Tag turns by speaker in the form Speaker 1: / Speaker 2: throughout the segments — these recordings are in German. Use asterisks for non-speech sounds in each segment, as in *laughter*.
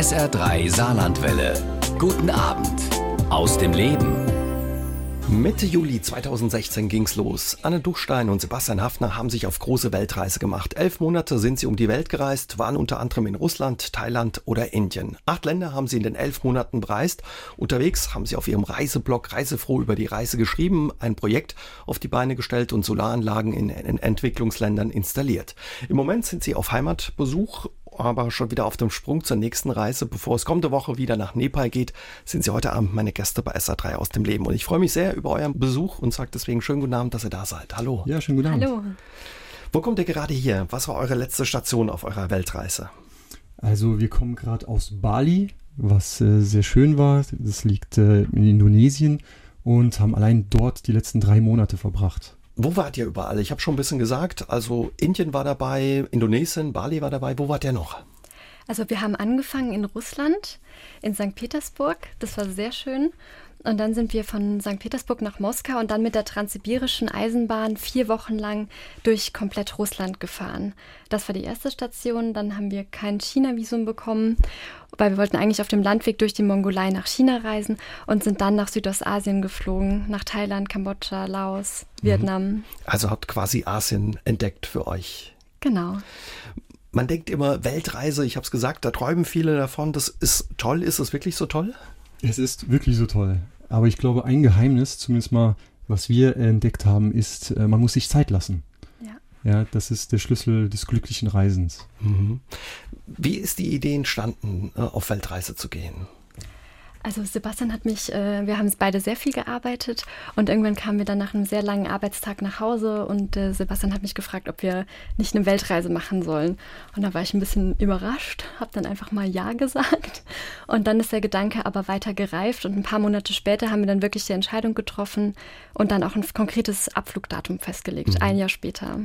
Speaker 1: SR3 Saarlandwelle. Guten Abend aus dem Leben.
Speaker 2: Mitte Juli 2016 ging's los. Anne Duchstein und Sebastian Hafner haben sich auf große Weltreise gemacht. Elf Monate sind sie um die Welt gereist, waren unter anderem in Russland, Thailand oder Indien. Acht Länder haben sie in den elf Monaten bereist. Unterwegs haben sie auf ihrem Reiseblog Reisefroh über die Reise geschrieben, ein Projekt auf die Beine gestellt und Solaranlagen in, in Entwicklungsländern installiert. Im Moment sind sie auf Heimatbesuch aber schon wieder auf dem Sprung zur nächsten Reise. Bevor es kommende Woche wieder nach Nepal geht, sind Sie heute Abend meine Gäste bei SA3 aus dem Leben. Und ich freue mich sehr über euren Besuch und sage deswegen schönen guten Abend, dass ihr da seid. Hallo.
Speaker 3: Ja, schönen guten Abend.
Speaker 4: Hallo.
Speaker 2: Wo kommt ihr gerade hier? Was war eure letzte Station auf eurer Weltreise?
Speaker 3: Also wir kommen gerade aus Bali, was äh, sehr schön war. Das liegt äh, in Indonesien und haben allein dort die letzten drei Monate verbracht.
Speaker 2: Wo wart ihr überall? Ich habe schon ein bisschen gesagt, also Indien war dabei, Indonesien, Bali war dabei. Wo wart ihr noch?
Speaker 4: Also wir haben angefangen in Russland, in St. Petersburg. Das war sehr schön. Und dann sind wir von St. Petersburg nach Moskau und dann mit der transsibirischen Eisenbahn vier Wochen lang durch komplett Russland gefahren. Das war die erste Station. Dann haben wir kein China-Visum bekommen, weil wir wollten eigentlich auf dem Landweg durch die Mongolei nach China reisen und sind dann nach Südostasien geflogen, nach Thailand, Kambodscha, Laos, mhm. Vietnam.
Speaker 2: Also habt quasi Asien entdeckt für euch.
Speaker 4: Genau.
Speaker 2: Man denkt immer Weltreise, ich habe es gesagt, da träumen viele davon. Das ist toll. Ist es wirklich so toll?
Speaker 3: Es ist wirklich so toll. Aber ich glaube, ein Geheimnis, zumindest mal, was wir entdeckt haben, ist, äh, man muss sich Zeit lassen.
Speaker 4: Ja.
Speaker 3: Ja, das ist der Schlüssel des glücklichen Reisens.
Speaker 2: Mhm. Wie ist die Idee entstanden, äh, auf Weltreise zu gehen?
Speaker 4: Also Sebastian hat mich, äh, wir haben beide sehr viel gearbeitet und irgendwann kamen wir dann nach einem sehr langen Arbeitstag nach Hause und äh, Sebastian hat mich gefragt, ob wir nicht eine Weltreise machen sollen. Und da war ich ein bisschen überrascht, habe dann einfach mal Ja *laughs* gesagt. Und dann ist der Gedanke aber weiter gereift und ein paar Monate später haben wir dann wirklich die Entscheidung getroffen und dann auch ein konkretes Abflugdatum festgelegt, mhm. ein Jahr später.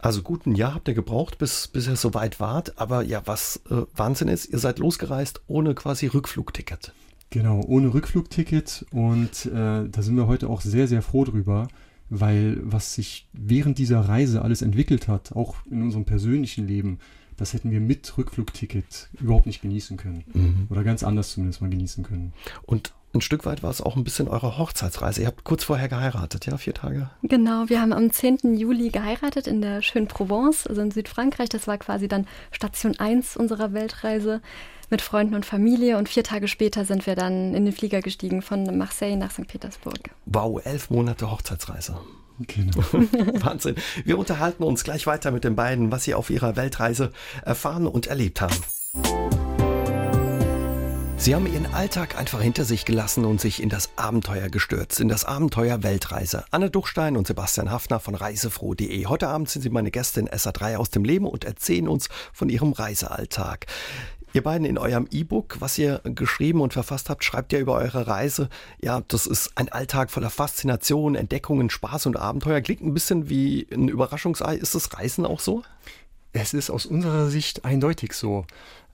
Speaker 2: Also gut ein Jahr habt ihr gebraucht, bis, bis ihr so weit wart. Aber ja, was äh, Wahnsinn ist, ihr seid losgereist ohne quasi Rückflugticket.
Speaker 3: Genau, ohne Rückflugticket und äh, da sind wir heute auch sehr, sehr froh drüber, weil was sich während dieser Reise alles entwickelt hat, auch in unserem persönlichen Leben, das hätten wir mit Rückflugticket überhaupt nicht genießen können. Mhm. Oder ganz anders zumindest mal genießen können.
Speaker 2: Und ein Stück weit war es auch ein bisschen eure Hochzeitsreise. Ihr habt kurz vorher geheiratet, ja, vier Tage?
Speaker 4: Genau, wir haben am 10. Juli geheiratet in der schönen Provence, also in Südfrankreich. Das war quasi dann Station 1 unserer Weltreise mit Freunden und Familie. Und vier Tage später sind wir dann in den Flieger gestiegen von Marseille nach St. Petersburg.
Speaker 2: Wow, elf Monate Hochzeitsreise.
Speaker 3: Genau. *laughs*
Speaker 2: Wahnsinn. Wir unterhalten uns gleich weiter mit den beiden, was sie auf ihrer Weltreise erfahren und erlebt haben. Sie haben ihren Alltag einfach hinter sich gelassen und sich in das Abenteuer gestürzt, in das Abenteuer Weltreise. Anne Duchstein und Sebastian Hafner von reisefroh.de. Heute Abend sind Sie meine Gäste in SA3 aus dem Leben und erzählen uns von Ihrem Reisealltag. Ihr beiden in eurem E-Book, was ihr geschrieben und verfasst habt, schreibt ihr über eure Reise. Ja, das ist ein Alltag voller Faszination, Entdeckungen, Spaß und Abenteuer. Klingt ein bisschen wie ein Überraschungsei. Ist das Reisen auch so?
Speaker 3: Es ist aus unserer Sicht eindeutig so.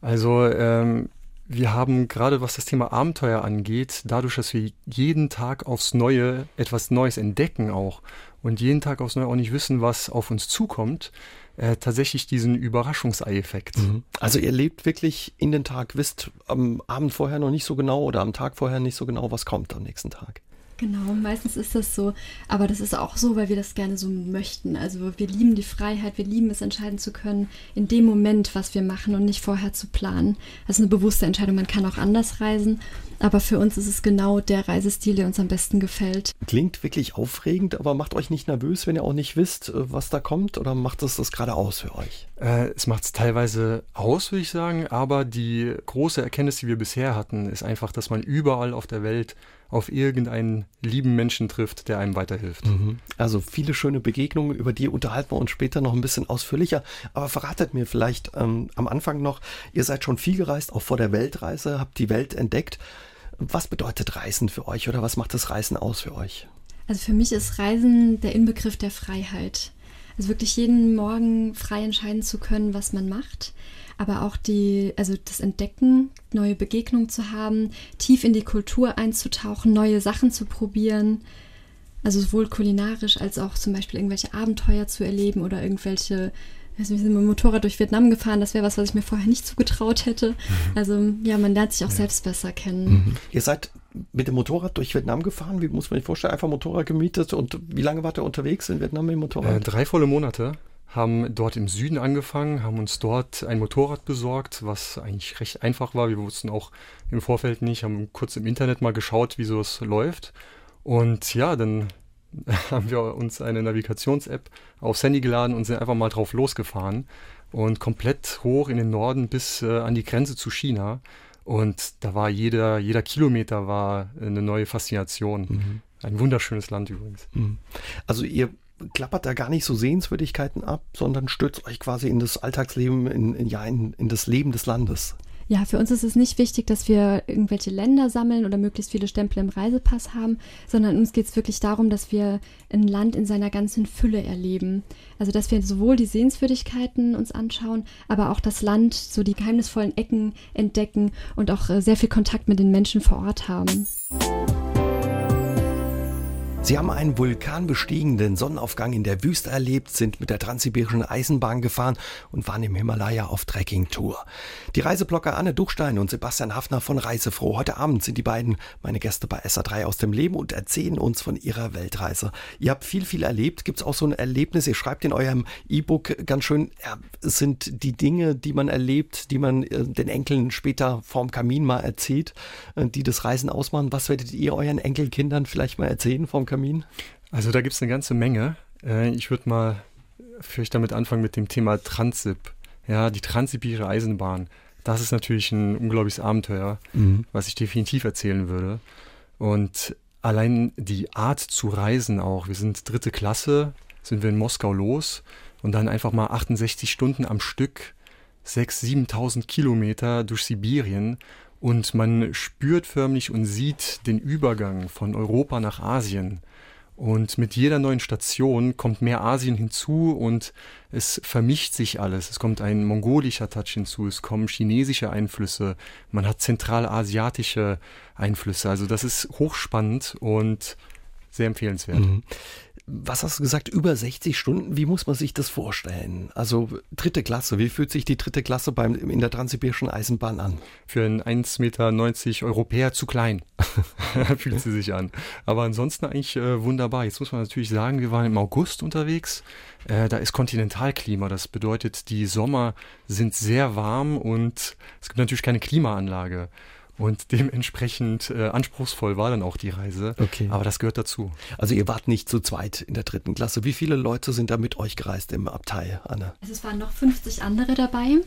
Speaker 3: Also ähm, wir haben gerade was das Thema Abenteuer angeht, dadurch, dass wir jeden Tag aufs Neue etwas Neues entdecken auch und jeden Tag aufs Neue auch nicht wissen, was auf uns zukommt, äh, tatsächlich diesen Überraschungsei-Effekt. Mhm.
Speaker 2: Also ihr lebt wirklich in den Tag, wisst am Abend vorher noch nicht so genau oder am Tag vorher nicht so genau, was kommt am nächsten Tag.
Speaker 4: Genau, meistens ist das so. Aber das ist auch so, weil wir das gerne so möchten. Also wir lieben die Freiheit, wir lieben es entscheiden zu können, in dem Moment, was wir machen und nicht vorher zu planen. Das ist eine bewusste Entscheidung. Man kann auch anders reisen. Aber für uns ist es genau der Reisestil, der uns am besten gefällt.
Speaker 2: Klingt wirklich aufregend, aber macht euch nicht nervös, wenn ihr auch nicht wisst, äh, was da kommt? Oder macht es das gerade aus für euch?
Speaker 3: Äh, es macht es teilweise aus, würde ich sagen. Aber die große Erkenntnis, die wir bisher hatten, ist einfach, dass man überall auf der Welt auf irgendeinen lieben Menschen trifft, der einem weiterhilft. Mhm.
Speaker 2: Also viele schöne Begegnungen, über die unterhalten wir uns später noch ein bisschen ausführlicher. Aber verratet mir vielleicht ähm, am Anfang noch, ihr seid schon viel gereist, auch vor der Weltreise, habt die Welt entdeckt. Was bedeutet Reisen für euch oder was macht das Reisen aus für euch?
Speaker 4: Also für mich ist Reisen der Inbegriff der Freiheit. Also wirklich jeden Morgen frei entscheiden zu können, was man macht aber auch die, also das Entdecken, neue Begegnungen zu haben, tief in die Kultur einzutauchen, neue Sachen zu probieren. Also sowohl kulinarisch als auch zum Beispiel irgendwelche Abenteuer zu erleben oder irgendwelche wir sind mit dem Motorrad durch Vietnam gefahren. Das wäre was, was ich mir vorher nicht zugetraut hätte. Mhm. Also ja, man lernt sich auch ja. selbst besser kennen. Mhm.
Speaker 2: Ihr seid mit dem Motorrad durch Vietnam gefahren? Wie muss man sich vorstellen? Einfach Motorrad gemietet und wie lange wart ihr unterwegs in Vietnam mit dem Motorrad?
Speaker 3: Äh, drei volle Monate haben dort im Süden angefangen, haben uns dort ein Motorrad besorgt, was eigentlich recht einfach war. Wir wussten auch im Vorfeld nicht, haben kurz im Internet mal geschaut, wie so es läuft. Und ja, dann *laughs* haben wir uns eine Navigations-App aufs Handy geladen und sind einfach mal drauf losgefahren und komplett hoch in den Norden bis äh, an die Grenze zu China. Und da war jeder, jeder Kilometer war eine neue Faszination. Mhm. Ein wunderschönes Land übrigens. Mhm.
Speaker 2: Also ihr klappert da gar nicht so Sehenswürdigkeiten ab, sondern stürzt euch quasi in das Alltagsleben, in, in ja, in, in das Leben des Landes.
Speaker 4: Ja, für uns ist es nicht wichtig, dass wir irgendwelche Länder sammeln oder möglichst viele Stempel im Reisepass haben, sondern uns geht es wirklich darum, dass wir ein Land in seiner ganzen Fülle erleben. Also dass wir sowohl die Sehenswürdigkeiten uns anschauen, aber auch das Land, so die geheimnisvollen Ecken entdecken und auch äh, sehr viel Kontakt mit den Menschen vor Ort haben.
Speaker 2: Sie haben einen vulkanbestiegenen Sonnenaufgang in der Wüste erlebt, sind mit der transsibirischen Eisenbahn gefahren und waren im Himalaya auf Trekkingtour. Die Reiseblocker Anne Duchstein und Sebastian Hafner von Reisefroh. Heute Abend sind die beiden meine Gäste bei SA3 aus dem Leben und erzählen uns von ihrer Weltreise. Ihr habt viel, viel erlebt. Gibt es auch so ein Erlebnis? Ihr schreibt in eurem E-Book ganz schön, ja, es sind die Dinge, die man erlebt, die man äh, den Enkeln später vorm Kamin mal erzählt, äh, die das Reisen ausmachen. Was werdet ihr euren Enkelkindern vielleicht mal erzählen vorm Kamin? Kamin?
Speaker 3: Also da gibt es eine ganze Menge. Äh, ich würde mal vielleicht damit anfangen mit dem Thema Transip. Ja, die transsibirische Eisenbahn. Das ist natürlich ein unglaubliches Abenteuer, mhm. was ich definitiv erzählen würde. Und allein die Art zu reisen auch. Wir sind dritte Klasse, sind wir in Moskau los und dann einfach mal 68 Stunden am Stück, 6.000, 7.000 Kilometer durch Sibirien und man spürt förmlich und sieht den Übergang von Europa nach Asien. Und mit jeder neuen Station kommt mehr Asien hinzu und es vermischt sich alles. Es kommt ein mongolischer Touch hinzu, es kommen chinesische Einflüsse, man hat zentralasiatische Einflüsse. Also das ist hochspannend und sehr empfehlenswert. Mhm
Speaker 2: was hast du gesagt, über 60 Stunden? Wie muss man sich das vorstellen? Also dritte Klasse, wie fühlt sich die dritte Klasse beim, in der Transsibirischen Eisenbahn an?
Speaker 3: Für einen 1,90 Meter Europäer zu klein *laughs* fühlt sie sich an. Aber ansonsten eigentlich äh, wunderbar. Jetzt muss man natürlich sagen, wir waren im August unterwegs. Äh, da ist Kontinentalklima. Das bedeutet, die Sommer sind sehr warm und es gibt natürlich keine Klimaanlage. Und dementsprechend äh, anspruchsvoll war dann auch die Reise. Okay. Aber das gehört dazu.
Speaker 2: Also ihr wart nicht zu zweit in der dritten Klasse. Wie viele Leute sind da mit euch gereist im Abteil, Anne?
Speaker 4: Also es waren noch 50 andere dabei.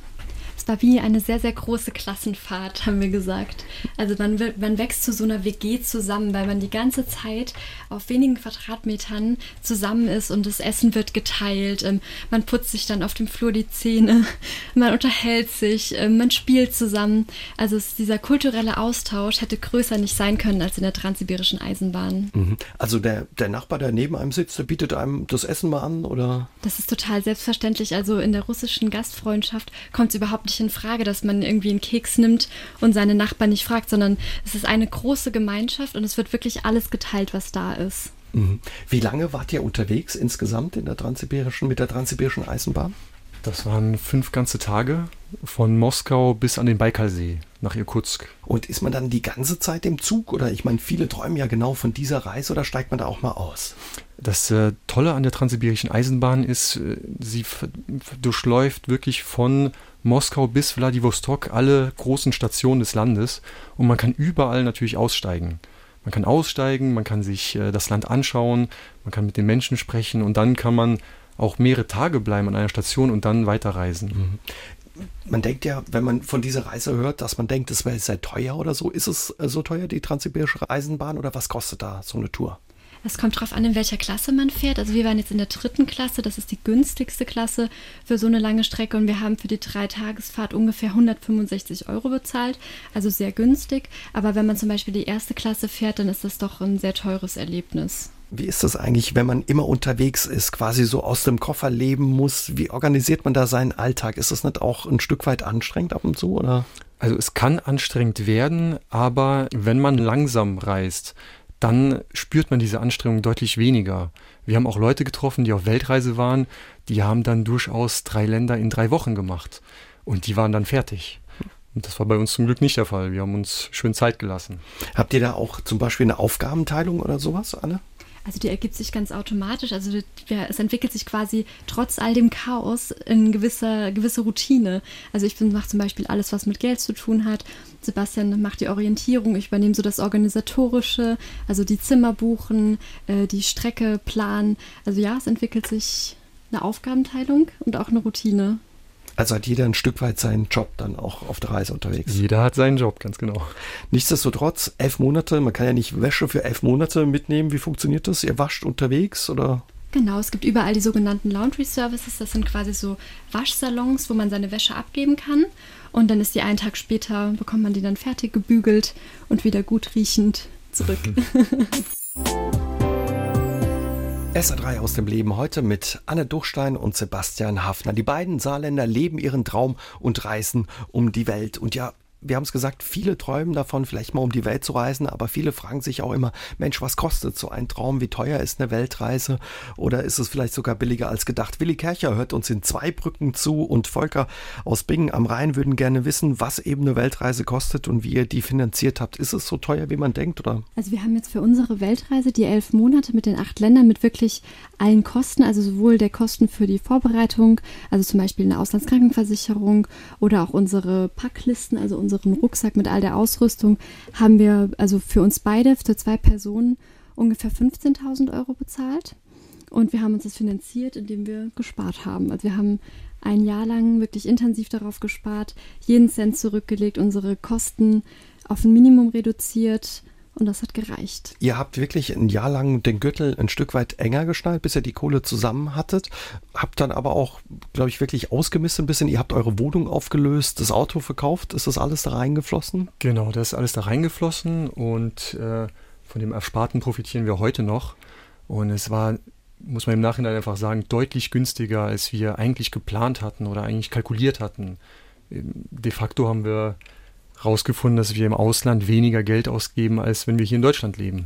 Speaker 4: Es war wie eine sehr, sehr große Klassenfahrt, haben wir gesagt. Also man, man wächst zu so einer WG zusammen, weil man die ganze Zeit auf wenigen Quadratmetern zusammen ist und das Essen wird geteilt. Ähm, man putzt sich dann auf dem Flur die Zähne, *laughs* man unterhält sich, ähm, man spielt zusammen. Also dieser kulturelle Austausch hätte größer nicht sein können als in der transsibirischen Eisenbahn.
Speaker 2: Mhm. Also der, der Nachbar, der neben einem sitzt, der bietet einem das Essen mal an, oder?
Speaker 4: Das ist total selbstverständlich. Also in der russischen Gastfreundschaft kommt es überhaupt nicht in Frage, dass man irgendwie einen Keks nimmt und seine Nachbarn nicht fragt, sondern es ist eine große Gemeinschaft und es wird wirklich alles geteilt, was da ist.
Speaker 2: Mhm. Wie lange wart ihr unterwegs insgesamt in der transsibirischen, mit der transsibirischen Eisenbahn?
Speaker 3: Das waren fünf ganze Tage von Moskau bis an den Baikalsee nach Irkutsk.
Speaker 2: Und ist man dann die ganze Zeit im Zug? Oder ich meine, viele träumen ja genau von dieser Reise oder steigt man da auch mal aus?
Speaker 3: Das äh, Tolle an der transsibirischen Eisenbahn ist, äh, sie durchläuft wirklich von Moskau bis Wladiwostok alle großen Stationen des Landes und man kann überall natürlich aussteigen. Man kann aussteigen, man kann sich äh, das Land anschauen, man kann mit den Menschen sprechen und dann kann man auch mehrere Tage bleiben an einer Station und dann weiterreisen. Mhm
Speaker 2: man denkt ja, wenn man von dieser Reise hört, dass man denkt, es wäre sehr teuer oder so. Ist es äh, so teuer, die Transsibirische Eisenbahn, oder was kostet da so eine Tour?
Speaker 4: Es kommt darauf an, in welcher Klasse man fährt. Also wir waren jetzt in der dritten Klasse, das ist die günstigste Klasse für so eine lange Strecke und wir haben für die Dreitagesfahrt ungefähr 165 Euro bezahlt, also sehr günstig. Aber wenn man zum Beispiel die erste Klasse fährt, dann ist das doch ein sehr teures Erlebnis.
Speaker 2: Wie ist das eigentlich, wenn man immer unterwegs ist, quasi so aus dem Koffer leben muss? Wie organisiert man da seinen Alltag? Ist das nicht auch ein Stück weit anstrengend ab und zu, oder?
Speaker 3: Also es kann anstrengend werden, aber wenn man langsam reist, dann spürt man diese Anstrengung deutlich weniger. Wir haben auch Leute getroffen, die auf Weltreise waren, die haben dann durchaus drei Länder in drei Wochen gemacht und die waren dann fertig. Und das war bei uns zum Glück nicht der Fall. Wir haben uns schön Zeit gelassen.
Speaker 2: Habt ihr da auch zum Beispiel eine Aufgabenteilung oder sowas, Anne?
Speaker 4: Also die ergibt sich ganz automatisch. Also ja, es entwickelt sich quasi trotz all dem Chaos in gewisser gewisse Routine. Also ich mache zum Beispiel alles, was mit Geld zu tun hat. Sebastian macht die Orientierung. Ich übernehme so das Organisatorische, also die Zimmer buchen, äh, die Strecke planen. Also ja, es entwickelt sich eine Aufgabenteilung und auch eine Routine.
Speaker 2: Also hat jeder ein Stück weit seinen Job dann auch auf der Reise unterwegs.
Speaker 3: Jeder hat seinen Job, ganz genau.
Speaker 2: Nichtsdestotrotz, elf Monate, man kann ja nicht Wäsche für elf Monate mitnehmen. Wie funktioniert das? Ihr wascht unterwegs oder?
Speaker 4: Genau, es gibt überall die sogenannten Laundry Services. Das sind quasi so Waschsalons, wo man seine Wäsche abgeben kann. Und dann ist die einen Tag später, bekommt man die dann fertig gebügelt und wieder gut riechend zurück. *laughs* *laughs*
Speaker 2: SA3 aus dem Leben heute mit Anne Duchstein und Sebastian Hafner. Die beiden Saarländer leben ihren Traum und reisen um die Welt. Und ja, wir haben es gesagt, viele träumen davon, vielleicht mal um die Welt zu reisen, aber viele fragen sich auch immer, Mensch, was kostet so ein Traum? Wie teuer ist eine Weltreise? Oder ist es vielleicht sogar billiger als gedacht? Willi Kercher hört uns in zwei Brücken zu und Volker aus Bingen am Rhein würden gerne wissen, was eben eine Weltreise kostet und wie ihr die finanziert habt. Ist es so teuer, wie man denkt, oder?
Speaker 4: Also wir haben jetzt für unsere Weltreise die elf Monate mit den acht Ländern mit wirklich allen Kosten, also sowohl der Kosten für die Vorbereitung, also zum Beispiel eine Auslandskrankenversicherung oder auch unsere Packlisten, also unsere unseren Rucksack mit all der Ausrüstung haben wir also für uns beide, für zwei Personen, ungefähr 15.000 Euro bezahlt. Und wir haben uns das finanziert, indem wir gespart haben. Also wir haben ein Jahr lang wirklich intensiv darauf gespart, jeden Cent zurückgelegt, unsere Kosten auf ein Minimum reduziert und das hat gereicht.
Speaker 2: Ihr habt wirklich ein Jahr lang den Gürtel ein Stück weit enger geschnallt, bis ihr die Kohle zusammen hattet. Habt dann aber auch, glaube ich, wirklich ausgemisst ein bisschen. Ihr habt eure Wohnung aufgelöst, das Auto verkauft. Ist das alles da reingeflossen?
Speaker 3: Genau, das ist alles da reingeflossen und äh, von dem Ersparten profitieren wir heute noch. Und es war, muss man im Nachhinein einfach sagen, deutlich günstiger, als wir eigentlich geplant hatten oder eigentlich kalkuliert hatten. De facto haben wir rausgefunden, dass wir im Ausland weniger Geld ausgeben, als wenn wir hier in Deutschland leben.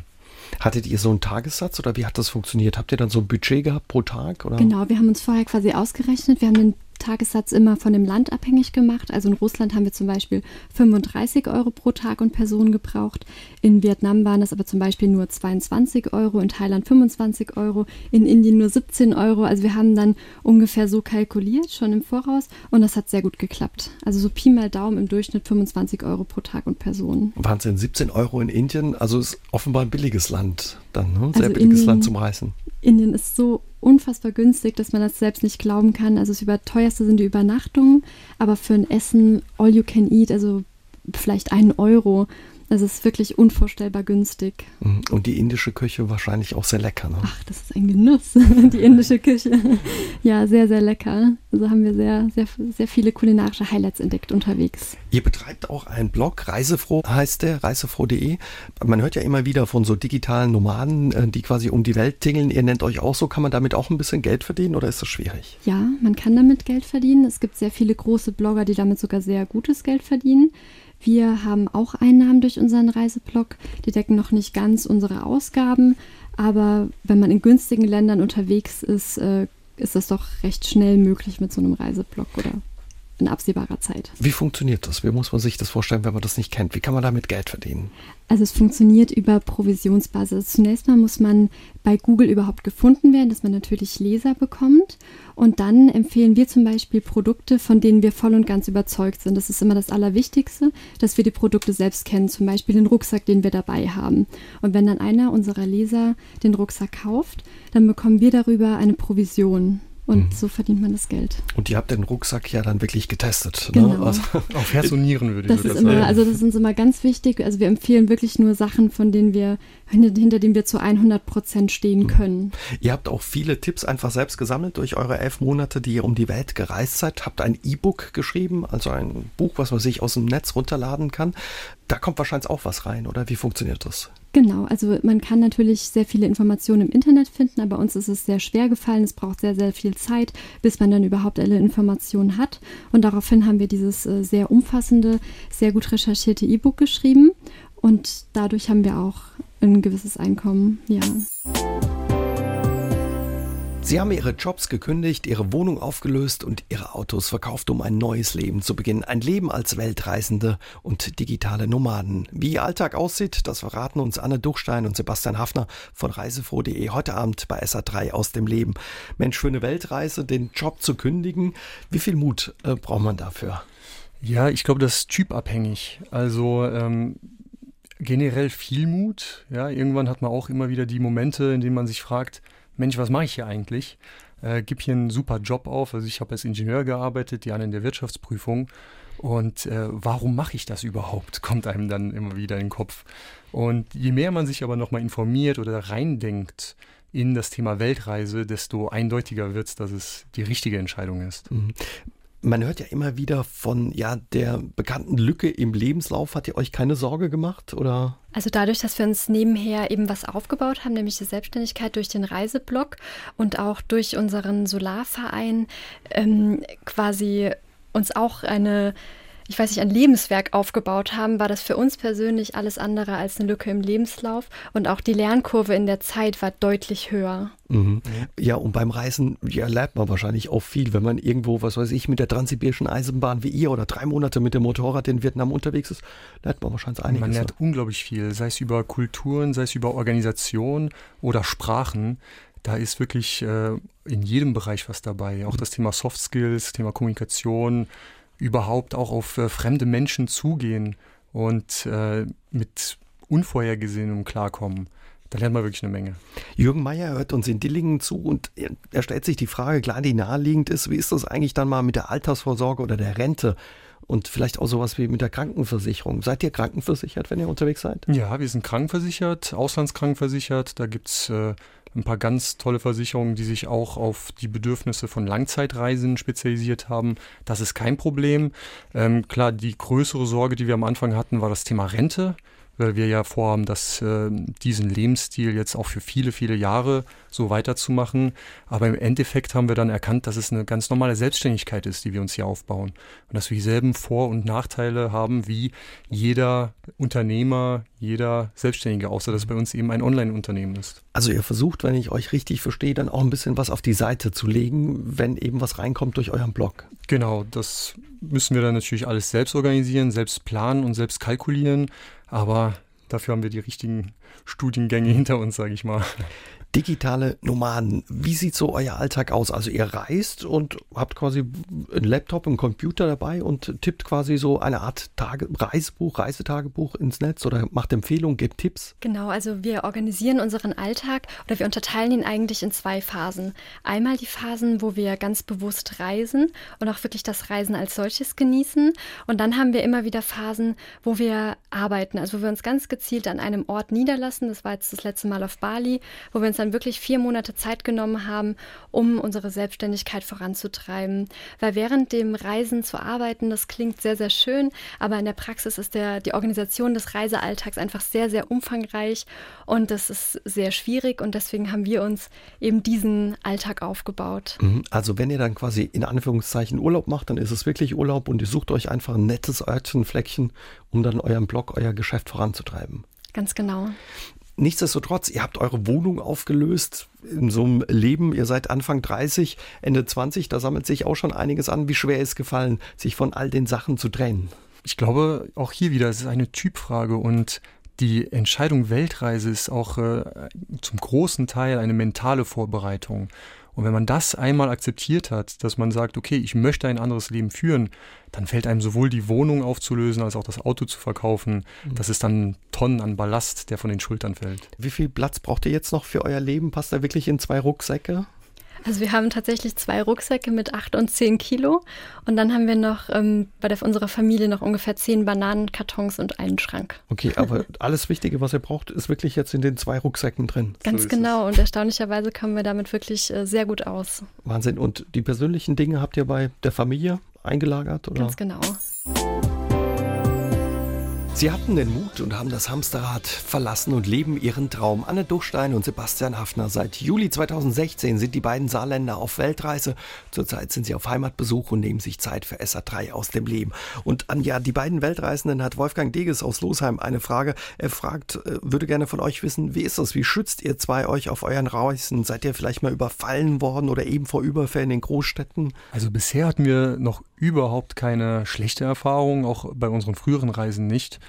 Speaker 2: Hattet ihr so einen Tagessatz oder wie hat das funktioniert? Habt ihr dann so ein Budget gehabt pro Tag? Oder?
Speaker 4: Genau, wir haben uns vorher quasi ausgerechnet. Wir haben den Tagessatz immer von dem Land abhängig gemacht. Also in Russland haben wir zum Beispiel 35 Euro pro Tag und Person gebraucht. In Vietnam waren das aber zum Beispiel nur 22 Euro, in Thailand 25 Euro, in Indien nur 17 Euro. Also wir haben dann ungefähr so kalkuliert, schon im Voraus. Und das hat sehr gut geklappt. Also so Pi mal Daumen im Durchschnitt 25 Euro pro Tag und Person.
Speaker 2: Wahnsinn, 17 Euro in Indien. Also ist offenbar ein billiges Land dann, ne? Sehr also billiges Indien, Land zum Reisen.
Speaker 4: Indien ist so unfassbar günstig, dass man das selbst nicht glauben kann. Also das überteuerste sind die Übernachtungen, aber für ein Essen all you can eat, also vielleicht einen Euro, es ist wirklich unvorstellbar günstig.
Speaker 2: Mhm. Und die indische Küche wahrscheinlich auch sehr lecker. Ne?
Speaker 4: Ach, das ist ein Genuss, *laughs* die indische Küche. *laughs* Ja, sehr, sehr lecker. Also haben wir sehr, sehr, sehr viele kulinarische Highlights entdeckt unterwegs.
Speaker 2: Ihr betreibt auch einen Blog, Reisefroh heißt der, reisefroh.de. Man hört ja immer wieder von so digitalen Nomaden, äh, die quasi um die Welt tingeln. Ihr nennt euch auch so. Kann man damit auch ein bisschen Geld verdienen oder ist das schwierig?
Speaker 4: Ja, man kann damit Geld verdienen. Es gibt sehr viele große Blogger, die damit sogar sehr gutes Geld verdienen. Wir haben auch Einnahmen durch unseren Reiseblog. Die decken noch nicht ganz unsere Ausgaben, aber wenn man in günstigen Ländern unterwegs ist, äh, ist das doch recht schnell möglich mit so einem Reiseblog oder in absehbarer Zeit.
Speaker 2: Wie funktioniert das? Wie muss man sich das vorstellen, wenn man das nicht kennt? Wie kann man damit Geld verdienen?
Speaker 4: Also es funktioniert über Provisionsbasis. Zunächst mal muss man bei Google überhaupt gefunden werden, dass man natürlich Leser bekommt. Und dann empfehlen wir zum Beispiel Produkte, von denen wir voll und ganz überzeugt sind. Das ist immer das Allerwichtigste, dass wir die Produkte selbst kennen. Zum Beispiel den Rucksack, den wir dabei haben. Und wenn dann einer unserer Leser den Rucksack kauft, dann bekommen wir darüber eine Provision. Und mhm. so verdient man das Geld.
Speaker 2: Und ihr habt den Rucksack ja dann wirklich getestet.
Speaker 4: Ne? Genau. Ne?
Speaker 3: Also, *laughs* auf Herz und Nieren würde
Speaker 4: das ich das ist immer, Also das ist uns immer ganz wichtig. Also wir empfehlen wirklich nur Sachen, von denen wir, hinter denen wir zu 100 Prozent stehen mhm. können.
Speaker 2: Ihr habt auch viele Tipps einfach selbst gesammelt durch eure elf Monate, die ihr um die Welt gereist seid. Habt ein E-Book geschrieben, also ein Buch, was man sich aus dem Netz runterladen kann. Da kommt wahrscheinlich auch was rein, oder? Wie funktioniert das?
Speaker 4: Genau, also man kann natürlich sehr viele Informationen im Internet finden, aber uns ist es sehr schwer gefallen. Es braucht sehr, sehr viel Zeit, bis man dann überhaupt alle Informationen hat. Und daraufhin haben wir dieses äh, sehr umfassende, sehr gut recherchierte E-Book geschrieben. Und dadurch haben wir auch
Speaker 5: ein gewisses Einkommen, ja.
Speaker 2: Sie haben Ihre Jobs gekündigt, Ihre Wohnung aufgelöst und Ihre Autos verkauft, um ein neues Leben zu beginnen. Ein Leben als Weltreisende und digitale Nomaden. Wie Ihr Alltag aussieht, das verraten uns Anne Duchstein und Sebastian Hafner von reisefroh.de heute Abend bei SA3 aus dem Leben. Mensch, für eine Weltreise den Job zu kündigen, wie viel Mut äh, braucht man dafür?
Speaker 3: Ja, ich glaube, das ist typabhängig. Also ähm, generell viel Mut. Ja, irgendwann hat man auch immer wieder die Momente, in denen man sich fragt, Mensch, was mache ich hier eigentlich? Äh, gib hier einen super Job auf. Also ich habe als Ingenieur gearbeitet, die anderen in der Wirtschaftsprüfung. Und äh, warum mache ich das überhaupt? *laughs* Kommt einem dann immer wieder in den Kopf. Und je mehr man sich aber nochmal informiert oder reindenkt in das Thema Weltreise, desto eindeutiger wird es, dass es die richtige Entscheidung ist. Mhm.
Speaker 2: Man hört ja immer wieder von ja der bekannten Lücke im Lebenslauf. Hat ihr euch keine Sorge gemacht oder?
Speaker 4: Also dadurch, dass wir uns nebenher eben was aufgebaut haben, nämlich die Selbstständigkeit durch den Reiseblog und auch durch unseren Solarverein ähm, quasi uns auch eine ich weiß nicht, ein Lebenswerk aufgebaut haben, war das für uns persönlich alles andere als eine Lücke im Lebenslauf. Und auch die Lernkurve in der Zeit war deutlich höher.
Speaker 2: Mhm. Ja, und beim Reisen ja, lernt man wahrscheinlich auch viel, wenn man irgendwo, was weiß ich, mit der transsibirischen Eisenbahn wie ihr oder drei Monate mit dem Motorrad in Vietnam unterwegs ist, lernt man wahrscheinlich einiges.
Speaker 3: Man lernt so. unglaublich viel, sei es über Kulturen, sei es über Organisation oder Sprachen. Da ist wirklich äh, in jedem Bereich was dabei. Auch das Thema Soft Skills, Thema Kommunikation, überhaupt auch auf äh, fremde Menschen zugehen und äh, mit Unvorhergesehenem klarkommen. Da lernt man wirklich eine Menge.
Speaker 2: Jürgen Meyer hört uns in Dillingen zu und er stellt sich die Frage, klar, die naheliegend ist, wie ist das eigentlich dann mal mit der Altersvorsorge oder der Rente? Und vielleicht auch sowas wie mit der Krankenversicherung. Seid ihr krankenversichert, wenn ihr unterwegs seid?
Speaker 3: Ja, wir sind krankenversichert, auslandskrankenversichert. Da gibt es äh, ein paar ganz tolle Versicherungen, die sich auch auf die Bedürfnisse von Langzeitreisen spezialisiert haben. Das ist kein Problem. Ähm, klar, die größere Sorge, die wir am Anfang hatten, war das Thema Rente weil wir ja vorhaben, dass äh, diesen Lebensstil jetzt auch für viele, viele Jahre so weiterzumachen. Aber im Endeffekt haben wir dann erkannt, dass es eine ganz normale Selbstständigkeit ist, die wir uns hier aufbauen. Und dass wir dieselben Vor- und Nachteile haben wie jeder Unternehmer, jeder Selbstständige, außer dass bei uns eben ein Online-Unternehmen ist.
Speaker 2: Also ihr versucht, wenn ich euch richtig verstehe, dann auch ein bisschen was auf die Seite zu legen, wenn eben was reinkommt durch euren Blog.
Speaker 3: Genau, das müssen wir dann natürlich alles selbst organisieren, selbst planen und selbst kalkulieren. Aber dafür haben wir die richtigen Studiengänge hinter uns, sage ich mal
Speaker 2: digitale Nomaden. Wie sieht so euer Alltag aus? Also ihr reist und habt quasi einen Laptop, einen Computer dabei und tippt quasi so eine Art Tage Reisebuch, Reisetagebuch ins Netz oder macht Empfehlungen, gebt Tipps?
Speaker 4: Genau, also wir organisieren unseren Alltag oder wir unterteilen ihn eigentlich in zwei Phasen. Einmal die Phasen, wo wir ganz bewusst reisen und auch wirklich das Reisen als solches genießen. Und dann haben wir immer wieder Phasen, wo wir arbeiten, also wo wir uns ganz gezielt an einem Ort niederlassen. Das war jetzt das letzte Mal auf Bali, wo wir uns dann wirklich vier Monate Zeit genommen haben, um unsere Selbstständigkeit voranzutreiben. Weil während dem Reisen zu arbeiten, das klingt sehr, sehr schön, aber in der Praxis ist der, die Organisation des Reisealltags einfach sehr, sehr umfangreich und das ist sehr schwierig und deswegen haben wir uns eben diesen Alltag aufgebaut.
Speaker 2: Mhm. Also wenn ihr dann quasi in Anführungszeichen Urlaub macht, dann ist es wirklich Urlaub und ihr sucht euch einfach ein nettes Örtchen, Fleckchen, um dann euren Blog, euer Geschäft voranzutreiben.
Speaker 4: Ganz genau.
Speaker 2: Nichtsdestotrotz, ihr habt eure Wohnung aufgelöst in so einem Leben. Ihr seid Anfang 30, Ende 20, da sammelt sich auch schon einiges an. Wie schwer ist gefallen, sich von all den Sachen zu trennen?
Speaker 3: Ich glaube, auch hier wieder, es ist eine Typfrage und die Entscheidung Weltreise ist auch äh, zum großen Teil eine mentale Vorbereitung. Und wenn man das einmal akzeptiert hat, dass man sagt, okay, ich möchte ein anderes Leben führen, dann fällt einem sowohl die Wohnung aufzulösen als auch das Auto zu verkaufen. Mhm. Das ist dann Tonnen an Ballast, der von den Schultern fällt.
Speaker 2: Wie viel Platz braucht ihr jetzt noch für euer Leben? Passt da wirklich in zwei Rucksäcke?
Speaker 4: Also wir haben tatsächlich zwei Rucksäcke mit acht und zehn Kilo und dann haben wir noch ähm, bei der, unserer Familie noch ungefähr zehn Bananenkartons und einen Schrank.
Speaker 2: Okay, aber *laughs* alles Wichtige, was ihr braucht, ist wirklich jetzt in den zwei Rucksäcken drin.
Speaker 4: Ganz so genau und erstaunlicherweise kommen wir damit wirklich äh, sehr gut aus.
Speaker 2: Wahnsinn. Und die persönlichen Dinge habt ihr bei der Familie eingelagert? Oder?
Speaker 4: Ganz genau.
Speaker 2: Sie hatten den Mut und haben das Hamsterrad verlassen und leben ihren Traum. Anne Duchstein und Sebastian Hafner. Seit Juli 2016 sind die beiden Saarländer auf Weltreise. Zurzeit sind sie auf Heimatbesuch und nehmen sich Zeit für SA3 aus dem Leben. Und an ja, die beiden Weltreisenden hat Wolfgang Deges aus Losheim eine Frage. Er fragt, äh, würde gerne von euch wissen, wie ist das? Wie schützt ihr zwei euch auf euren Reisen? Seid ihr vielleicht mal überfallen worden oder eben vor Überfällen in Großstädten?
Speaker 3: Also bisher hatten wir noch überhaupt keine schlechte Erfahrung, auch bei unseren früheren Reisen nicht.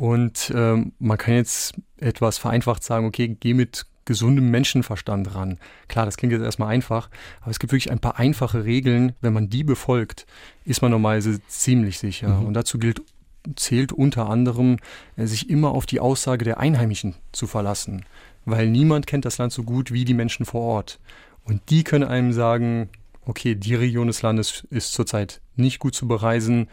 Speaker 3: Und ähm, man kann jetzt etwas vereinfacht sagen, okay, geh mit gesundem Menschenverstand ran. Klar, das klingt jetzt erstmal einfach, aber es gibt wirklich ein paar einfache Regeln. Wenn man die befolgt, ist man normalerweise ziemlich sicher. Mhm. Und dazu gilt, zählt unter anderem, äh, sich immer auf die Aussage der Einheimischen zu verlassen. Weil niemand kennt das Land so gut wie die Menschen vor Ort. Und die können einem sagen, okay, die Region des Landes ist zurzeit nicht gut zu bereisen,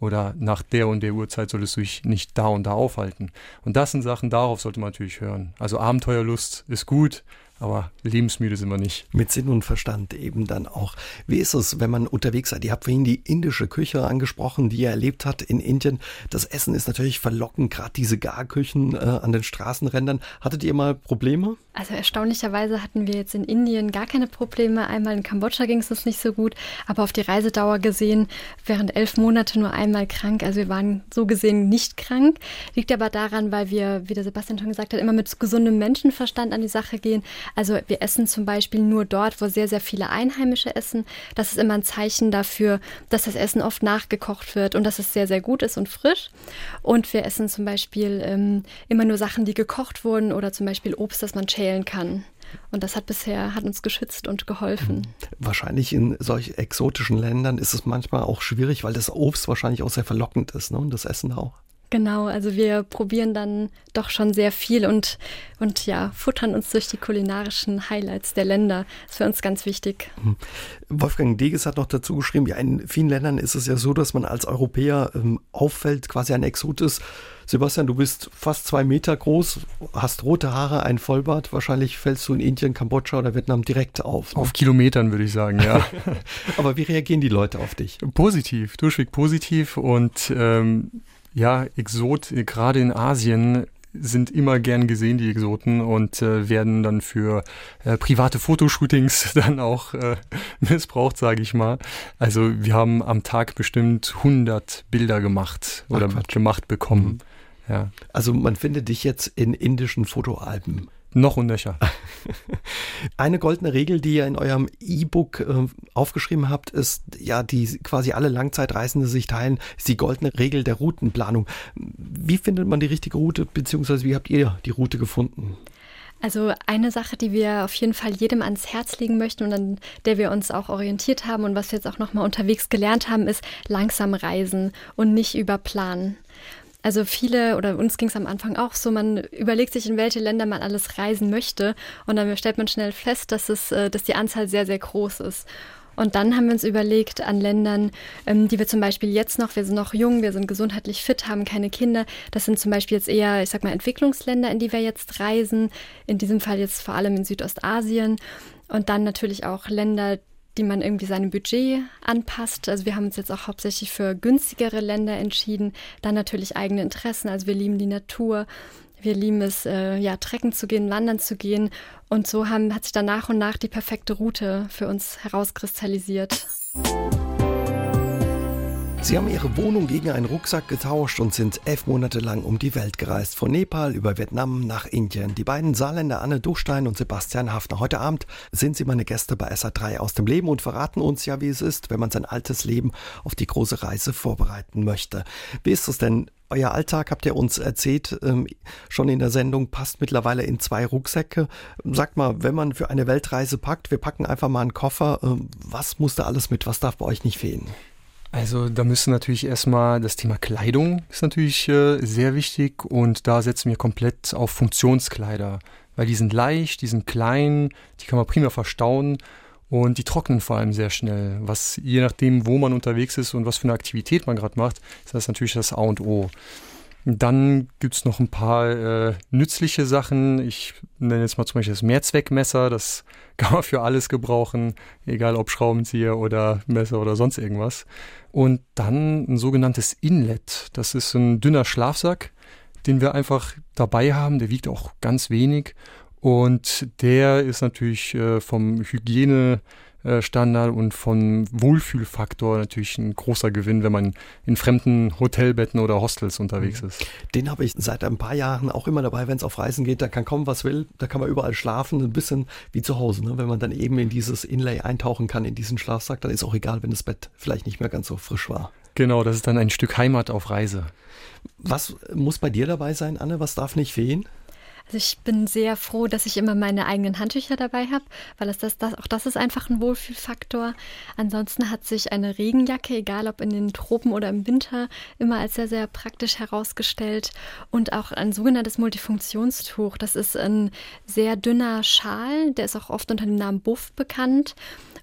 Speaker 3: oder nach der und der Uhrzeit solltest du dich nicht da und da aufhalten. Und das sind Sachen, darauf sollte man natürlich hören. Also Abenteuerlust ist gut, aber lebensmüde sind wir nicht.
Speaker 2: Mit Sinn und Verstand eben dann auch. Wie ist es, wenn man unterwegs seid? Ihr habt vorhin die indische Küche angesprochen, die ihr erlebt habt in Indien. Das Essen ist natürlich verlockend, gerade diese Garküchen äh, an den Straßenrändern. Hattet ihr mal Probleme?
Speaker 4: Also erstaunlicherweise hatten wir jetzt in Indien gar keine Probleme. Einmal in Kambodscha ging es uns nicht so gut, aber auf die Reisedauer gesehen, während elf Monate nur einmal krank. Also wir waren so gesehen nicht krank. Liegt aber daran, weil wir, wie der Sebastian schon gesagt hat, immer mit gesundem Menschenverstand an die Sache gehen. Also wir essen zum Beispiel nur dort, wo sehr, sehr viele Einheimische essen. Das ist immer ein Zeichen dafür, dass das Essen oft nachgekocht wird und dass es sehr, sehr gut ist und frisch. Und wir essen zum Beispiel ähm, immer nur Sachen, die gekocht wurden oder zum Beispiel Obst, das man schälen kann. Und das hat bisher hat uns geschützt und geholfen.
Speaker 2: Wahrscheinlich in solch exotischen Ländern ist es manchmal auch schwierig, weil das Obst wahrscheinlich auch sehr verlockend ist, ne? Und das Essen auch.
Speaker 4: Genau, also wir probieren dann doch schon sehr viel und, und ja, futtern uns durch die kulinarischen Highlights der Länder. Das ist für uns ganz wichtig. Mhm.
Speaker 2: Wolfgang Deges hat noch dazu geschrieben, ja, in vielen Ländern ist es ja so, dass man als Europäer ähm, auffällt, quasi ein Exot ist. Sebastian, du bist fast zwei Meter groß, hast rote Haare, ein Vollbart. Wahrscheinlich fällst du in Indien, Kambodscha oder Vietnam direkt auf.
Speaker 3: Ne? Auf Kilometern würde ich sagen, ja. *laughs*
Speaker 2: Aber wie reagieren die Leute auf dich?
Speaker 3: Positiv, durchweg positiv und ähm, ja, Exot, gerade in Asien sind immer gern gesehen, die Exoten, und äh, werden dann für äh, private Fotoshootings *laughs* dann auch äh, *laughs* missbraucht, sage ich mal. Also wir haben am Tag bestimmt 100 Bilder gemacht oder Ach, gemacht bekommen.
Speaker 2: Mhm. Ja. Also man findet dich jetzt in indischen Fotoalben.
Speaker 3: Noch und nöcher. *laughs*
Speaker 2: Eine goldene Regel, die ihr in eurem E-Book äh, aufgeschrieben habt, ist ja, die quasi alle Langzeitreisende sich teilen, ist die goldene Regel der Routenplanung. Wie findet man die richtige Route, beziehungsweise wie habt ihr die Route gefunden?
Speaker 4: Also eine Sache, die wir auf jeden Fall jedem ans Herz legen möchten und an der wir uns auch orientiert haben und was wir jetzt auch nochmal unterwegs gelernt haben, ist langsam reisen und nicht überplanen. Also viele oder uns ging es am Anfang auch so, man überlegt sich, in welche Länder man alles reisen möchte und dann stellt man schnell fest, dass, es, äh, dass die Anzahl sehr, sehr groß ist. Und dann haben wir uns überlegt an Ländern, ähm, die wir zum Beispiel jetzt noch, wir sind noch jung, wir sind gesundheitlich fit, haben keine Kinder. Das sind zum Beispiel jetzt eher, ich sag mal, Entwicklungsländer, in die wir jetzt reisen. In diesem Fall jetzt vor allem in Südostasien. Und dann natürlich auch Länder, die man irgendwie seinem Budget anpasst. Also wir haben uns jetzt auch hauptsächlich für günstigere Länder entschieden. Dann natürlich eigene Interessen. Also wir lieben die Natur. Wir lieben es, äh, ja, trecken zu gehen, wandern zu gehen. Und so haben, hat sich dann nach und nach die perfekte Route für uns herauskristallisiert.
Speaker 2: Sie haben Ihre Wohnung gegen einen Rucksack getauscht und sind elf Monate lang um die Welt gereist. Von Nepal über Vietnam nach Indien. Die beiden Saarländer Anne Duchstein und Sebastian Hafner. Heute Abend sind Sie meine Gäste bei SA3 aus dem Leben und verraten uns ja, wie es ist, wenn man sein altes Leben auf die große Reise vorbereiten möchte. Wie ist es denn euer Alltag, habt ihr uns erzählt, ähm, schon in der Sendung, passt mittlerweile in zwei Rucksäcke. Sagt mal, wenn man für eine Weltreise packt, wir packen einfach mal einen Koffer, ähm, was muss da alles mit, was darf bei euch nicht fehlen?
Speaker 3: Also da müssen natürlich erstmal das Thema Kleidung ist natürlich äh, sehr wichtig und da setzen wir komplett auf Funktionskleider, weil die sind leicht, die sind klein, die kann man prima verstauen und die trocknen vor allem sehr schnell. Was je nachdem, wo man unterwegs ist und was für eine Aktivität man gerade macht, ist das natürlich das A und O. Dann gibt's noch ein paar äh, nützliche Sachen. Ich nenne jetzt mal zum Beispiel das Mehrzweckmesser. Das *laughs* kann man für alles gebrauchen, egal ob Schraubenzieher oder Messer oder sonst irgendwas. Und dann ein sogenanntes Inlet. Das ist ein dünner Schlafsack. den wir einfach dabei haben. Der wiegt auch ganz wenig und der ist natürlich äh, vom Hygiene Standard und vom Wohlfühlfaktor natürlich ein großer Gewinn, wenn man in fremden Hotelbetten oder Hostels unterwegs mhm. ist.
Speaker 2: Den habe ich seit ein paar Jahren auch immer dabei, wenn es auf Reisen geht. Da kann kommen, was will. Da kann man überall schlafen, ein bisschen wie zu Hause. Ne? Wenn man dann eben in dieses Inlay eintauchen kann, in diesen Schlafsack, dann ist auch egal, wenn das Bett vielleicht nicht mehr ganz so frisch war.
Speaker 3: Genau, das ist dann ein Stück Heimat auf Reise.
Speaker 2: Was muss bei dir dabei sein, Anne? Was darf nicht fehlen?
Speaker 4: Also ich bin sehr froh, dass ich immer meine eigenen Handtücher dabei habe, weil es das, das, auch das ist einfach ein Wohlfühlfaktor. Ansonsten hat sich eine Regenjacke, egal ob in den Tropen oder im Winter, immer als sehr, sehr praktisch herausgestellt. Und auch ein sogenanntes Multifunktionstuch. Das ist ein sehr dünner Schal, der ist auch oft unter dem Namen Buff bekannt.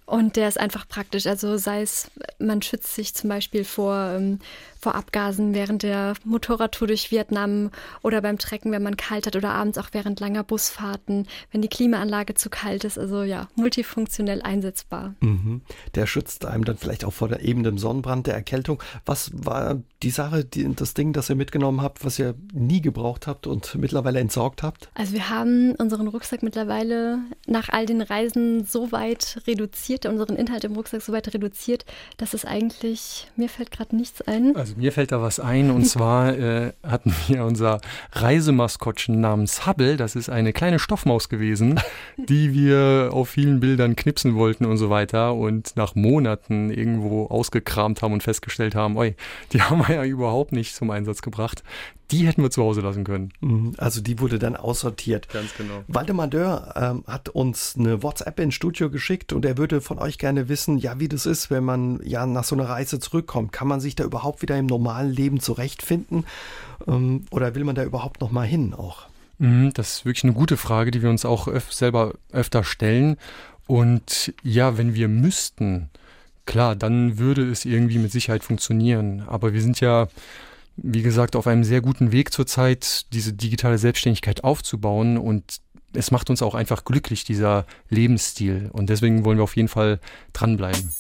Speaker 4: Und der ist einfach praktisch. Also sei es, man schützt sich zum Beispiel vor, ähm, vor Abgasen während der Motorradtour durch Vietnam oder beim Trecken, wenn man kalt hat oder abends auch während langer Busfahrten, wenn die Klimaanlage zu kalt ist. Also ja, multifunktionell einsetzbar.
Speaker 2: Mhm. Der schützt einem dann vielleicht auch vor der, eben dem Sonnenbrand, der Erkältung. Was war die Sache, die, das Ding, das ihr mitgenommen habt, was ihr nie gebraucht habt und mittlerweile entsorgt habt?
Speaker 4: Also wir haben unseren Rucksack mittlerweile nach all den Reisen so weit reduziert, unseren Inhalt im Rucksack so weit reduziert, dass es eigentlich, mir fällt gerade nichts ein.
Speaker 3: Also mir fällt da was ein und zwar *laughs* äh, hatten wir unser Reisemaskottchen namens Hubble. Das ist eine kleine Stoffmaus gewesen, *laughs* die wir auf vielen Bildern knipsen wollten und so weiter und nach Monaten irgendwo ausgekramt haben und festgestellt haben, oi, die *laughs* haben wir ja überhaupt nicht zum Einsatz gebracht die hätten wir zu Hause lassen können.
Speaker 2: Mhm. Also die wurde dann aussortiert.
Speaker 3: Ganz genau.
Speaker 2: Waldemar Dörr ähm, hat uns eine WhatsApp ins Studio geschickt und er würde von euch gerne wissen, ja, wie das ist, wenn man ja nach so einer Reise zurückkommt. Kann man sich da überhaupt wieder im normalen Leben zurechtfinden? Ähm, oder will man da überhaupt noch mal hin auch?
Speaker 3: Mhm, das ist wirklich eine gute Frage, die wir uns auch öf selber öfter stellen. Und ja, wenn wir müssten, klar, dann würde es irgendwie mit Sicherheit funktionieren. Aber wir sind ja wie gesagt, auf einem sehr guten Weg zurzeit, diese digitale Selbstständigkeit aufzubauen und es macht uns auch einfach glücklich, dieser Lebensstil. Und deswegen wollen wir auf jeden Fall dranbleiben.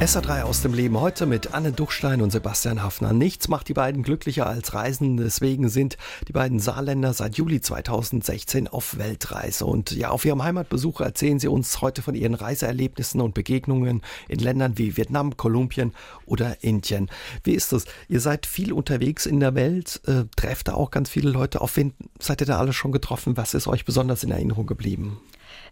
Speaker 2: SA3 aus dem Leben heute mit Anne Duchstein und Sebastian Hafner. Nichts macht die beiden glücklicher als Reisen. Deswegen sind die beiden Saarländer seit Juli 2016 auf Weltreise. Und ja, auf ihrem Heimatbesuch erzählen sie uns heute von ihren Reiseerlebnissen und Begegnungen in Ländern wie Vietnam, Kolumbien oder Indien. Wie ist das? Ihr seid viel unterwegs in der Welt, äh, trefft da auch ganz viele Leute. Auf wen seid ihr da alle schon getroffen? Was ist euch besonders in Erinnerung geblieben?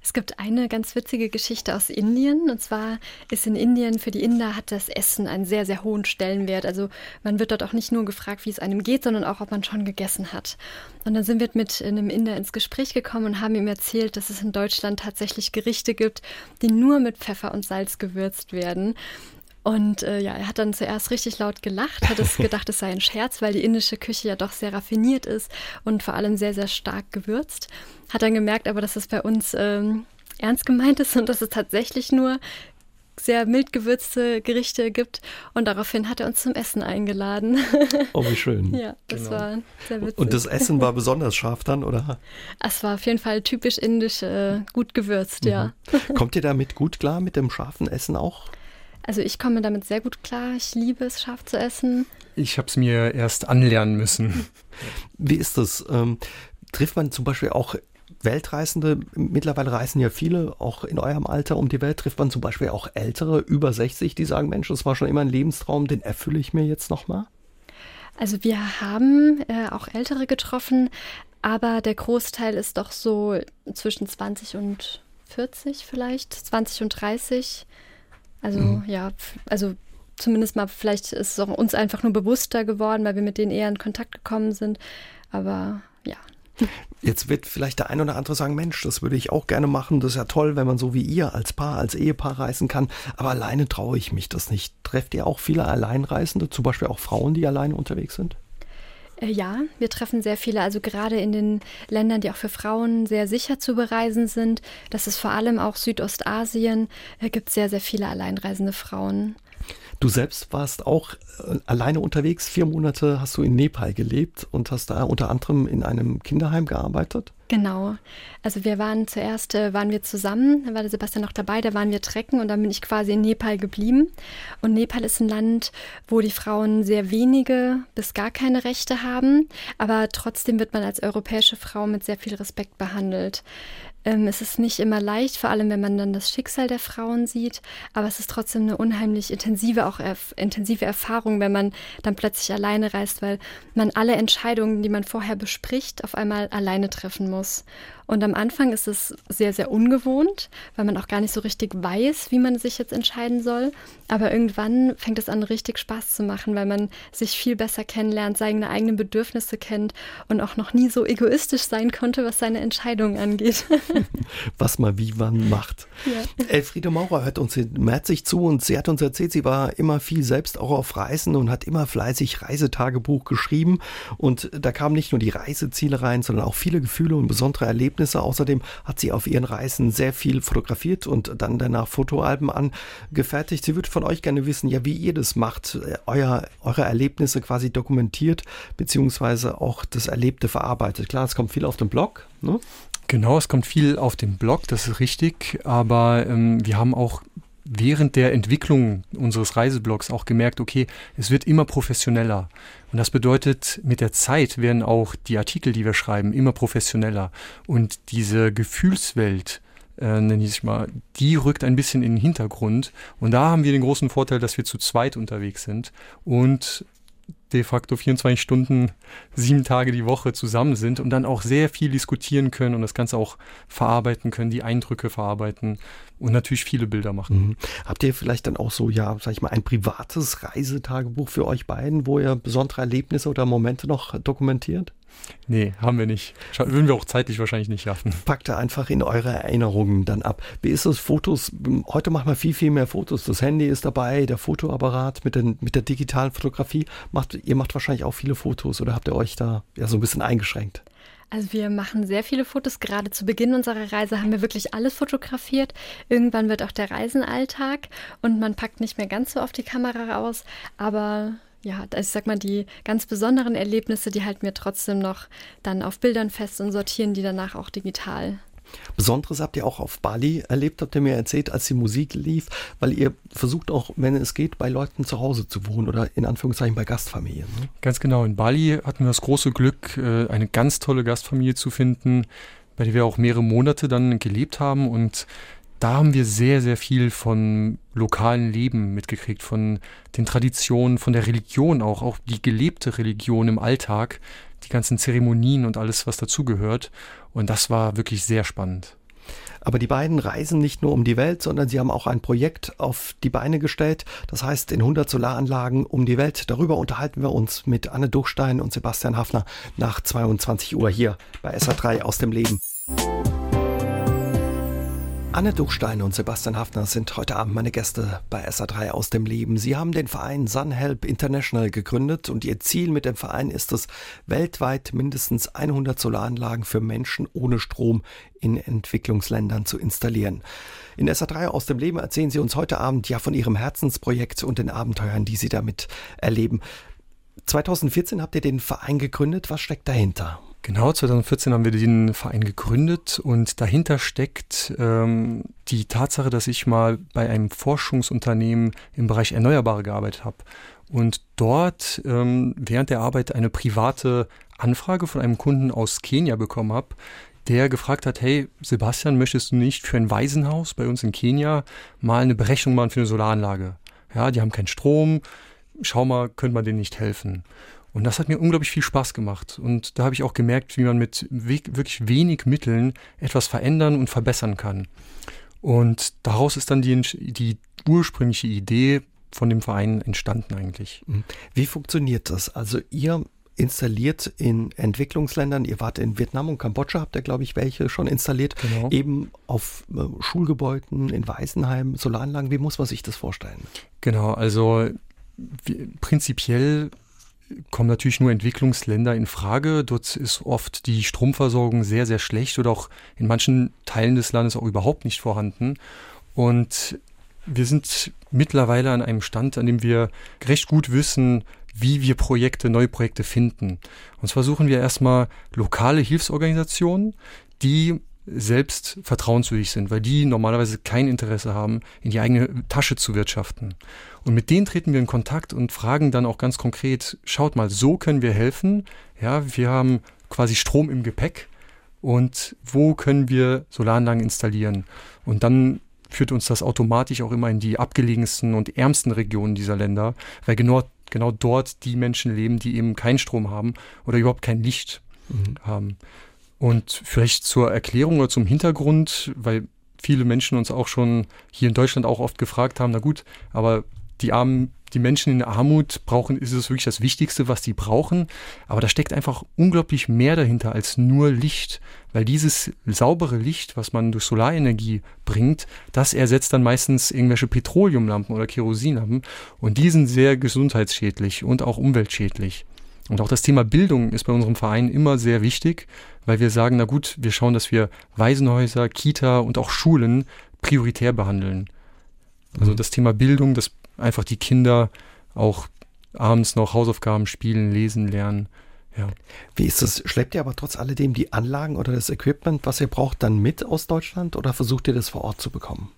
Speaker 4: Es gibt eine ganz witzige Geschichte aus Indien. Und zwar ist in Indien für die Inder hat das Essen einen sehr, sehr hohen Stellenwert. Also man wird dort auch nicht nur gefragt, wie es einem geht, sondern auch, ob man schon gegessen hat. Und dann sind wir mit einem Inder ins Gespräch gekommen und haben ihm erzählt, dass es in Deutschland tatsächlich Gerichte gibt, die nur mit Pfeffer und Salz gewürzt werden. Und äh, ja, er hat dann zuerst richtig laut gelacht, hat es *laughs* gedacht, es sei ein Scherz, weil die indische Küche ja doch sehr raffiniert ist und vor allem sehr, sehr stark gewürzt. Hat dann gemerkt aber, dass es bei uns ähm, ernst gemeint ist und dass es tatsächlich nur sehr mild gewürzte Gerichte gibt. Und daraufhin hat er uns zum Essen eingeladen.
Speaker 2: Oh, wie schön. *laughs*
Speaker 4: ja, das genau. war sehr witzig.
Speaker 2: Und das Essen war besonders scharf dann, oder?
Speaker 4: Es war auf jeden Fall typisch indisch, äh, gut gewürzt, mhm. ja.
Speaker 2: Kommt ihr damit gut klar mit dem scharfen Essen auch?
Speaker 4: Also ich komme damit sehr gut klar. Ich liebe es, scharf zu essen.
Speaker 3: Ich habe es mir erst anlernen müssen. *laughs*
Speaker 2: Wie ist das? Ähm, trifft man zum Beispiel auch Weltreisende? Mittlerweile reisen ja viele, auch in eurem Alter um die Welt. Trifft man zum Beispiel auch Ältere, über 60, die sagen, Mensch, das war schon immer ein Lebenstraum, den erfülle ich mir jetzt nochmal?
Speaker 4: Also wir haben äh, auch Ältere getroffen, aber der Großteil ist doch so zwischen 20 und 40 vielleicht, 20 und 30. Also mhm. ja, also zumindest mal, vielleicht ist es auch uns einfach nur bewusster geworden, weil wir mit denen eher in Kontakt gekommen sind. Aber ja.
Speaker 2: Jetzt wird vielleicht der ein oder andere sagen, Mensch, das würde ich auch gerne machen. Das ist ja toll, wenn man so wie ihr als Paar, als Ehepaar reisen kann. Aber alleine traue ich mich das nicht. Trefft ihr auch viele Alleinreisende, zum Beispiel auch Frauen, die alleine unterwegs sind?
Speaker 4: Äh, ja, wir treffen sehr viele, also gerade in den Ländern, die auch für Frauen sehr sicher zu bereisen sind. Das ist vor allem auch Südostasien, äh, gibt es sehr, sehr viele alleinreisende Frauen.
Speaker 2: Du selbst warst auch äh, alleine unterwegs. Vier Monate hast du in Nepal gelebt und hast da unter anderem in einem Kinderheim gearbeitet.
Speaker 4: Genau. Also wir waren zuerst, äh, waren wir zusammen, da war der Sebastian noch dabei, da waren wir trecken und dann bin ich quasi in Nepal geblieben. Und Nepal ist ein Land, wo die Frauen sehr wenige bis gar keine Rechte haben, aber trotzdem wird man als europäische Frau mit sehr viel Respekt behandelt. Ähm, es ist nicht immer leicht, vor allem wenn man dann das Schicksal der Frauen sieht, aber es ist trotzdem eine unheimlich intensive, auch erf intensive Erfahrung, wenn man dann plötzlich alleine reist, weil man alle Entscheidungen, die man vorher bespricht, auf einmal alleine treffen muss. Und am Anfang ist es sehr, sehr ungewohnt, weil man auch gar nicht so richtig weiß, wie man sich jetzt entscheiden soll. Aber irgendwann fängt es an, richtig Spaß zu machen, weil man sich viel besser kennenlernt, seine eigenen Bedürfnisse kennt und auch noch nie so egoistisch sein konnte, was seine Entscheidungen angeht. *laughs*
Speaker 2: was man wie wann macht. Ja. Elfriede Maurer hört uns herzlich zu und sie hat uns erzählt, sie war immer viel selbst auch auf Reisen und hat immer fleißig Reisetagebuch geschrieben. Und da kamen nicht nur die Reiseziele rein, sondern auch viele Gefühle und besondere Erlebnisse Erlebnisse. Außerdem hat sie auf ihren Reisen sehr viel fotografiert und dann danach Fotoalben angefertigt. Sie würde von euch gerne wissen, ja, wie ihr das macht, äh, euer, eure Erlebnisse quasi dokumentiert, beziehungsweise auch das Erlebte verarbeitet. Klar, es kommt viel auf den Blog. Ne?
Speaker 3: Genau, es kommt viel auf den Blog, das ist richtig, aber ähm, wir haben auch während der Entwicklung unseres Reiseblogs auch gemerkt, okay, es wird immer professioneller. Und das bedeutet, mit der Zeit werden auch die Artikel, die wir schreiben, immer professioneller. Und diese Gefühlswelt, äh, nenne ich mal, die rückt ein bisschen in den Hintergrund. Und da haben wir den großen Vorteil, dass wir zu zweit unterwegs sind und de facto 24 Stunden, sieben Tage die Woche zusammen sind und dann auch sehr viel diskutieren können und das Ganze auch verarbeiten können, die Eindrücke verarbeiten und natürlich viele Bilder machen.
Speaker 2: Mhm. Habt ihr vielleicht dann auch so, ja, sag ich mal, ein privates Reisetagebuch für euch beiden, wo ihr besondere Erlebnisse oder Momente noch dokumentiert?
Speaker 3: Nee, haben wir nicht. Würden wir auch zeitlich wahrscheinlich nicht schaffen.
Speaker 2: Packt ihr einfach in eure Erinnerungen dann ab. Wie ist es, Fotos? Heute machen wir viel, viel mehr Fotos. Das Handy ist dabei, der Fotoapparat mit, den, mit der digitalen Fotografie. Macht, ihr macht wahrscheinlich auch viele Fotos oder habt ihr euch da ja so ein bisschen eingeschränkt?
Speaker 4: Also wir machen sehr viele Fotos. Gerade zu Beginn unserer Reise haben wir wirklich alles fotografiert. Irgendwann wird auch der Reisenalltag und man packt nicht mehr ganz so auf die Kamera aus. Aber ja, also ich sag mal, die ganz besonderen Erlebnisse, die halten wir trotzdem noch dann auf Bildern fest und sortieren die danach auch digital.
Speaker 2: Besonderes habt ihr auch auf Bali erlebt, habt ihr mir erzählt, als die Musik lief, weil ihr versucht auch, wenn es geht, bei Leuten zu Hause zu wohnen oder in Anführungszeichen bei Gastfamilien. Ne?
Speaker 3: Ganz genau. In Bali hatten wir das große Glück, äh, eine ganz tolle Gastfamilie zu finden, bei der wir auch mehrere Monate dann gelebt haben und da haben wir sehr, sehr viel von lokalen Leben mitgekriegt, von den Traditionen, von der Religion auch, auch die gelebte Religion im Alltag, die ganzen Zeremonien und alles, was dazugehört. Und das war wirklich sehr spannend.
Speaker 2: Aber die beiden reisen nicht nur um die Welt, sondern sie haben auch ein Projekt auf die Beine gestellt. Das heißt, in 100 Solaranlagen um die Welt. Darüber unterhalten wir uns mit Anne Duchstein und Sebastian Hafner nach 22 Uhr hier bei SA3 aus dem Leben. Anne Duchstein und Sebastian Hafner sind heute Abend meine Gäste bei SA3 aus dem Leben. Sie haben den Verein Sunhelp International gegründet und ihr Ziel mit dem Verein ist es, weltweit mindestens 100 Solaranlagen für Menschen ohne Strom in Entwicklungsländern zu installieren. In SA3 aus dem Leben erzählen Sie uns heute Abend ja von Ihrem Herzensprojekt und den Abenteuern, die Sie damit erleben. 2014 habt ihr den Verein gegründet. Was steckt dahinter?
Speaker 3: Genau, 2014 haben wir den Verein gegründet und dahinter steckt ähm, die Tatsache, dass ich mal bei einem Forschungsunternehmen im Bereich Erneuerbare gearbeitet habe und dort ähm, während der Arbeit eine private Anfrage von einem Kunden aus Kenia bekommen habe, der gefragt hat, hey Sebastian, möchtest du nicht für ein Waisenhaus bei uns in Kenia mal eine Berechnung machen für eine Solaranlage? Ja, die haben keinen Strom, schau mal, könnte man denen nicht helfen? Und das hat mir unglaublich viel Spaß gemacht. Und da habe ich auch gemerkt, wie man mit wirklich wenig Mitteln etwas verändern und verbessern kann. Und daraus ist dann die, die ursprüngliche Idee von dem Verein entstanden eigentlich. Mhm.
Speaker 2: Wie funktioniert das? Also ihr installiert in Entwicklungsländern, ihr wart in Vietnam und Kambodscha, habt ihr, glaube ich, welche schon installiert, genau. eben auf äh, Schulgebäuden, in Waisenheim, Solaranlagen. Wie muss man sich das vorstellen?
Speaker 3: Genau, also prinzipiell kommen natürlich nur Entwicklungsländer in Frage. Dort ist oft die Stromversorgung sehr, sehr schlecht oder auch in manchen Teilen des Landes auch überhaupt nicht vorhanden. Und wir sind mittlerweile an einem Stand, an dem wir recht gut wissen, wie wir Projekte, neue Projekte finden. Und zwar suchen wir erstmal lokale Hilfsorganisationen, die selbst vertrauenswürdig sind, weil die normalerweise kein Interesse haben, in die eigene Tasche zu wirtschaften. Und mit denen treten wir in Kontakt und fragen dann auch ganz konkret, schaut mal, so können wir helfen. Ja, wir haben quasi Strom im Gepäck und wo können wir Solaranlagen installieren? Und dann führt uns das automatisch auch immer in die abgelegensten und ärmsten Regionen dieser Länder, weil genau, genau dort die Menschen leben, die eben keinen Strom haben oder überhaupt kein Licht mhm. haben. Und vielleicht zur Erklärung oder zum Hintergrund, weil viele Menschen uns auch schon hier in Deutschland auch oft gefragt haben, na gut, aber die armen, die Menschen in Armut brauchen, ist es wirklich das Wichtigste, was sie brauchen. Aber da steckt einfach unglaublich mehr dahinter als nur Licht. Weil dieses saubere Licht, was man durch Solarenergie bringt, das ersetzt dann meistens irgendwelche Petroleumlampen oder Kerosinlampen. Und die sind sehr gesundheitsschädlich und auch umweltschädlich. Und auch das Thema Bildung ist bei unserem Verein immer sehr wichtig, weil wir sagen, na gut, wir schauen, dass wir Waisenhäuser, Kita und auch Schulen prioritär behandeln. Also mhm. das Thema Bildung, dass einfach die Kinder auch abends noch Hausaufgaben spielen, lesen, lernen. Ja.
Speaker 2: Wie ist das? Schleppt ihr aber trotz alledem die Anlagen oder das Equipment, was ihr braucht, dann mit aus Deutschland oder versucht ihr das vor Ort zu bekommen?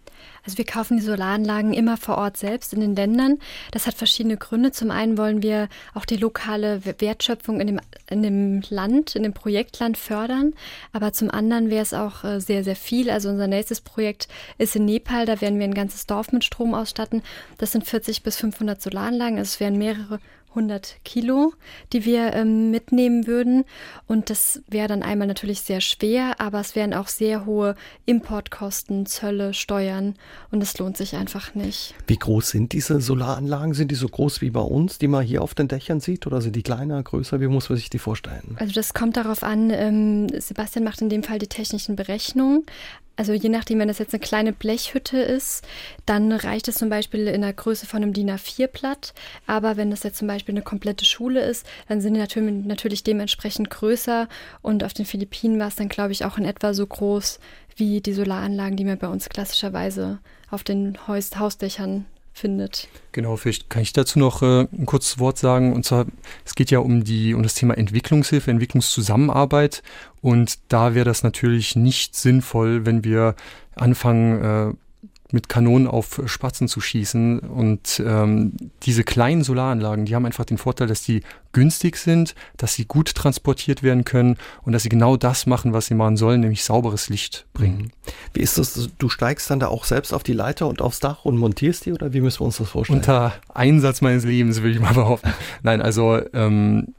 Speaker 4: Also wir kaufen die Solaranlagen immer vor Ort selbst in den Ländern. Das hat verschiedene Gründe. Zum einen wollen wir auch die lokale Wertschöpfung in dem, in dem Land, in dem Projektland fördern. Aber zum anderen wäre es auch äh, sehr, sehr viel. Also unser nächstes Projekt ist in Nepal. Da werden wir ein ganzes Dorf mit Strom ausstatten. Das sind 40 bis 500 Solaranlagen. Also es werden mehrere 100 Kilo, die wir ähm, mitnehmen würden. Und das wäre dann einmal natürlich sehr schwer, aber es wären auch sehr hohe Importkosten, Zölle, Steuern und es lohnt sich einfach nicht.
Speaker 2: Wie groß sind diese Solaranlagen? Sind die so groß wie bei uns, die man hier auf den Dächern sieht oder sind die kleiner, größer? Wie muss man sich die vorstellen?
Speaker 4: Also das kommt darauf an, ähm, Sebastian macht in dem Fall die technischen Berechnungen, also je nachdem, wenn das jetzt eine kleine Blechhütte ist, dann reicht es zum Beispiel in der Größe von einem DIN A4-Blatt. Aber wenn das jetzt zum Beispiel eine komplette Schule ist, dann sind die natürlich, natürlich dementsprechend größer. Und auf den Philippinen war es dann, glaube ich, auch in etwa so groß wie die Solaranlagen, die man bei uns klassischerweise auf den Haus Hausdächern findet.
Speaker 3: Genau, vielleicht kann ich dazu noch äh, ein kurzes Wort sagen. Und zwar, es geht ja um die um das Thema Entwicklungshilfe, Entwicklungszusammenarbeit. Und da wäre das natürlich nicht sinnvoll, wenn wir anfangen, äh, mit Kanonen auf Spatzen zu schießen. Und ähm, diese kleinen Solaranlagen, die haben einfach den Vorteil, dass die günstig sind, dass sie gut transportiert werden können und dass sie genau das machen, was sie machen sollen, nämlich sauberes Licht bringen. Mhm.
Speaker 2: Wie ist das? Du steigst dann da auch selbst auf die Leiter und aufs Dach und montierst die oder wie müssen wir uns das vorstellen?
Speaker 3: Unter Einsatz meines Lebens, würde ich mal *laughs* behaupten. Nein, also ähm,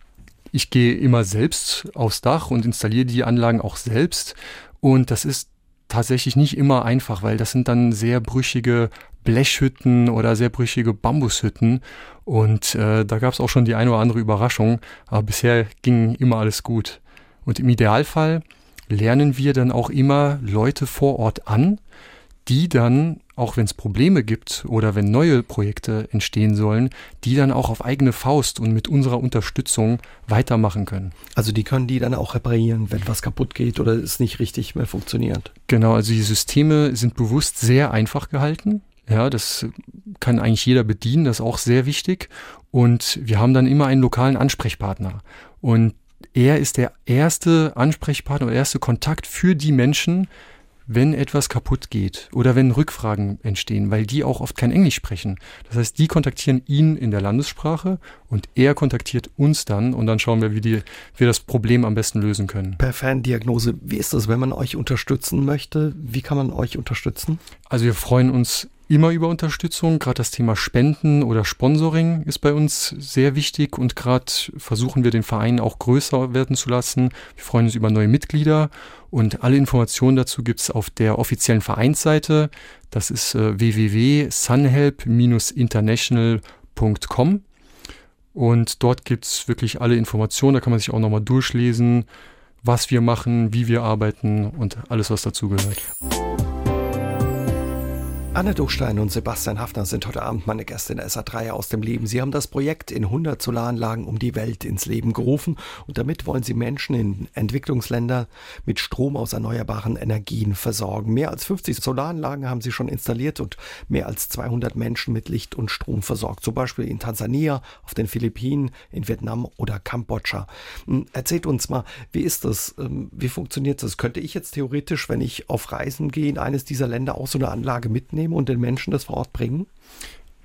Speaker 3: ich gehe immer selbst aufs Dach und installiere die Anlagen auch selbst. Und das ist tatsächlich nicht immer einfach, weil das sind dann sehr brüchige Blechhütten oder sehr brüchige Bambushütten. Und äh, da gab es auch schon die eine oder andere Überraschung. Aber bisher ging immer alles gut. Und im Idealfall lernen wir dann auch immer Leute vor Ort an, die dann, auch wenn es Probleme gibt oder wenn neue Projekte entstehen sollen, die dann auch auf eigene Faust und mit unserer Unterstützung weitermachen können.
Speaker 2: Also die können die dann auch reparieren, wenn was kaputt geht oder es nicht richtig mehr funktioniert.
Speaker 3: Genau, also die Systeme sind bewusst sehr einfach gehalten. Ja, das kann eigentlich jeder bedienen, das ist auch sehr wichtig. Und wir haben dann immer einen lokalen Ansprechpartner. Und er ist der erste Ansprechpartner, der erste Kontakt für die Menschen, wenn etwas kaputt geht oder wenn Rückfragen entstehen, weil die auch oft kein Englisch sprechen. Das heißt, die kontaktieren ihn in der Landessprache und er kontaktiert uns dann und dann schauen wir, wie die, wir das Problem am besten lösen können.
Speaker 2: Per Ferndiagnose, wie ist das, wenn man euch unterstützen möchte? Wie kann man euch unterstützen?
Speaker 3: Also wir freuen uns immer über Unterstützung. Gerade das Thema Spenden oder Sponsoring ist bei uns sehr wichtig und gerade versuchen wir den Verein auch größer werden zu lassen. Wir freuen uns über neue Mitglieder und alle Informationen dazu gibt es auf der offiziellen Vereinsseite. Das ist äh, www.sunhelp-international.com und dort gibt es wirklich alle Informationen. Da kann man sich auch nochmal durchlesen, was wir machen, wie wir arbeiten und alles, was dazugehört.
Speaker 2: Anne Duchstein und Sebastian Hafner sind heute Abend meine Gäste in der SA3 aus dem Leben. Sie haben das Projekt in 100 Solaranlagen um die Welt ins Leben gerufen und damit wollen sie Menschen in Entwicklungsländern mit Strom aus erneuerbaren Energien versorgen. Mehr als 50 Solaranlagen haben sie schon installiert und mehr als 200 Menschen mit Licht und Strom versorgt. Zum Beispiel in Tansania, auf den Philippinen, in Vietnam oder Kambodscha. Hm, erzählt uns mal, wie ist das? Ähm, wie funktioniert das? Könnte ich jetzt theoretisch, wenn ich auf Reisen gehe, in eines dieser Länder auch so eine Anlage mitnehmen? Nehmen und den Menschen das vor Ort bringen?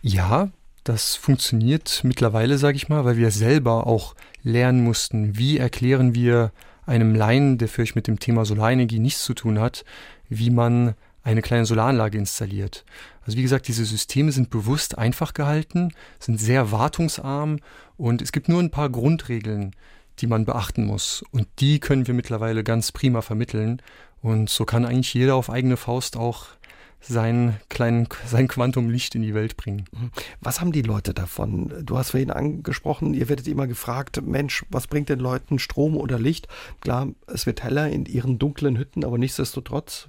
Speaker 3: Ja, das funktioniert mittlerweile, sage ich mal, weil wir selber auch lernen mussten, wie erklären wir einem Laien, der vielleicht mit dem Thema Solarenergie nichts zu tun hat, wie man eine kleine Solaranlage installiert. Also wie gesagt, diese Systeme sind bewusst einfach gehalten, sind sehr wartungsarm und es gibt nur ein paar Grundregeln, die man beachten muss. Und die können wir mittlerweile ganz prima vermitteln. Und so kann eigentlich jeder auf eigene Faust auch sein, kleinen, sein Quantum Licht in die Welt bringen. Mhm.
Speaker 2: Was haben die Leute davon? Du hast vorhin angesprochen, ihr werdet immer gefragt, Mensch, was bringt den Leuten Strom oder Licht? Klar, es wird heller in ihren dunklen Hütten, aber nichtsdestotrotz,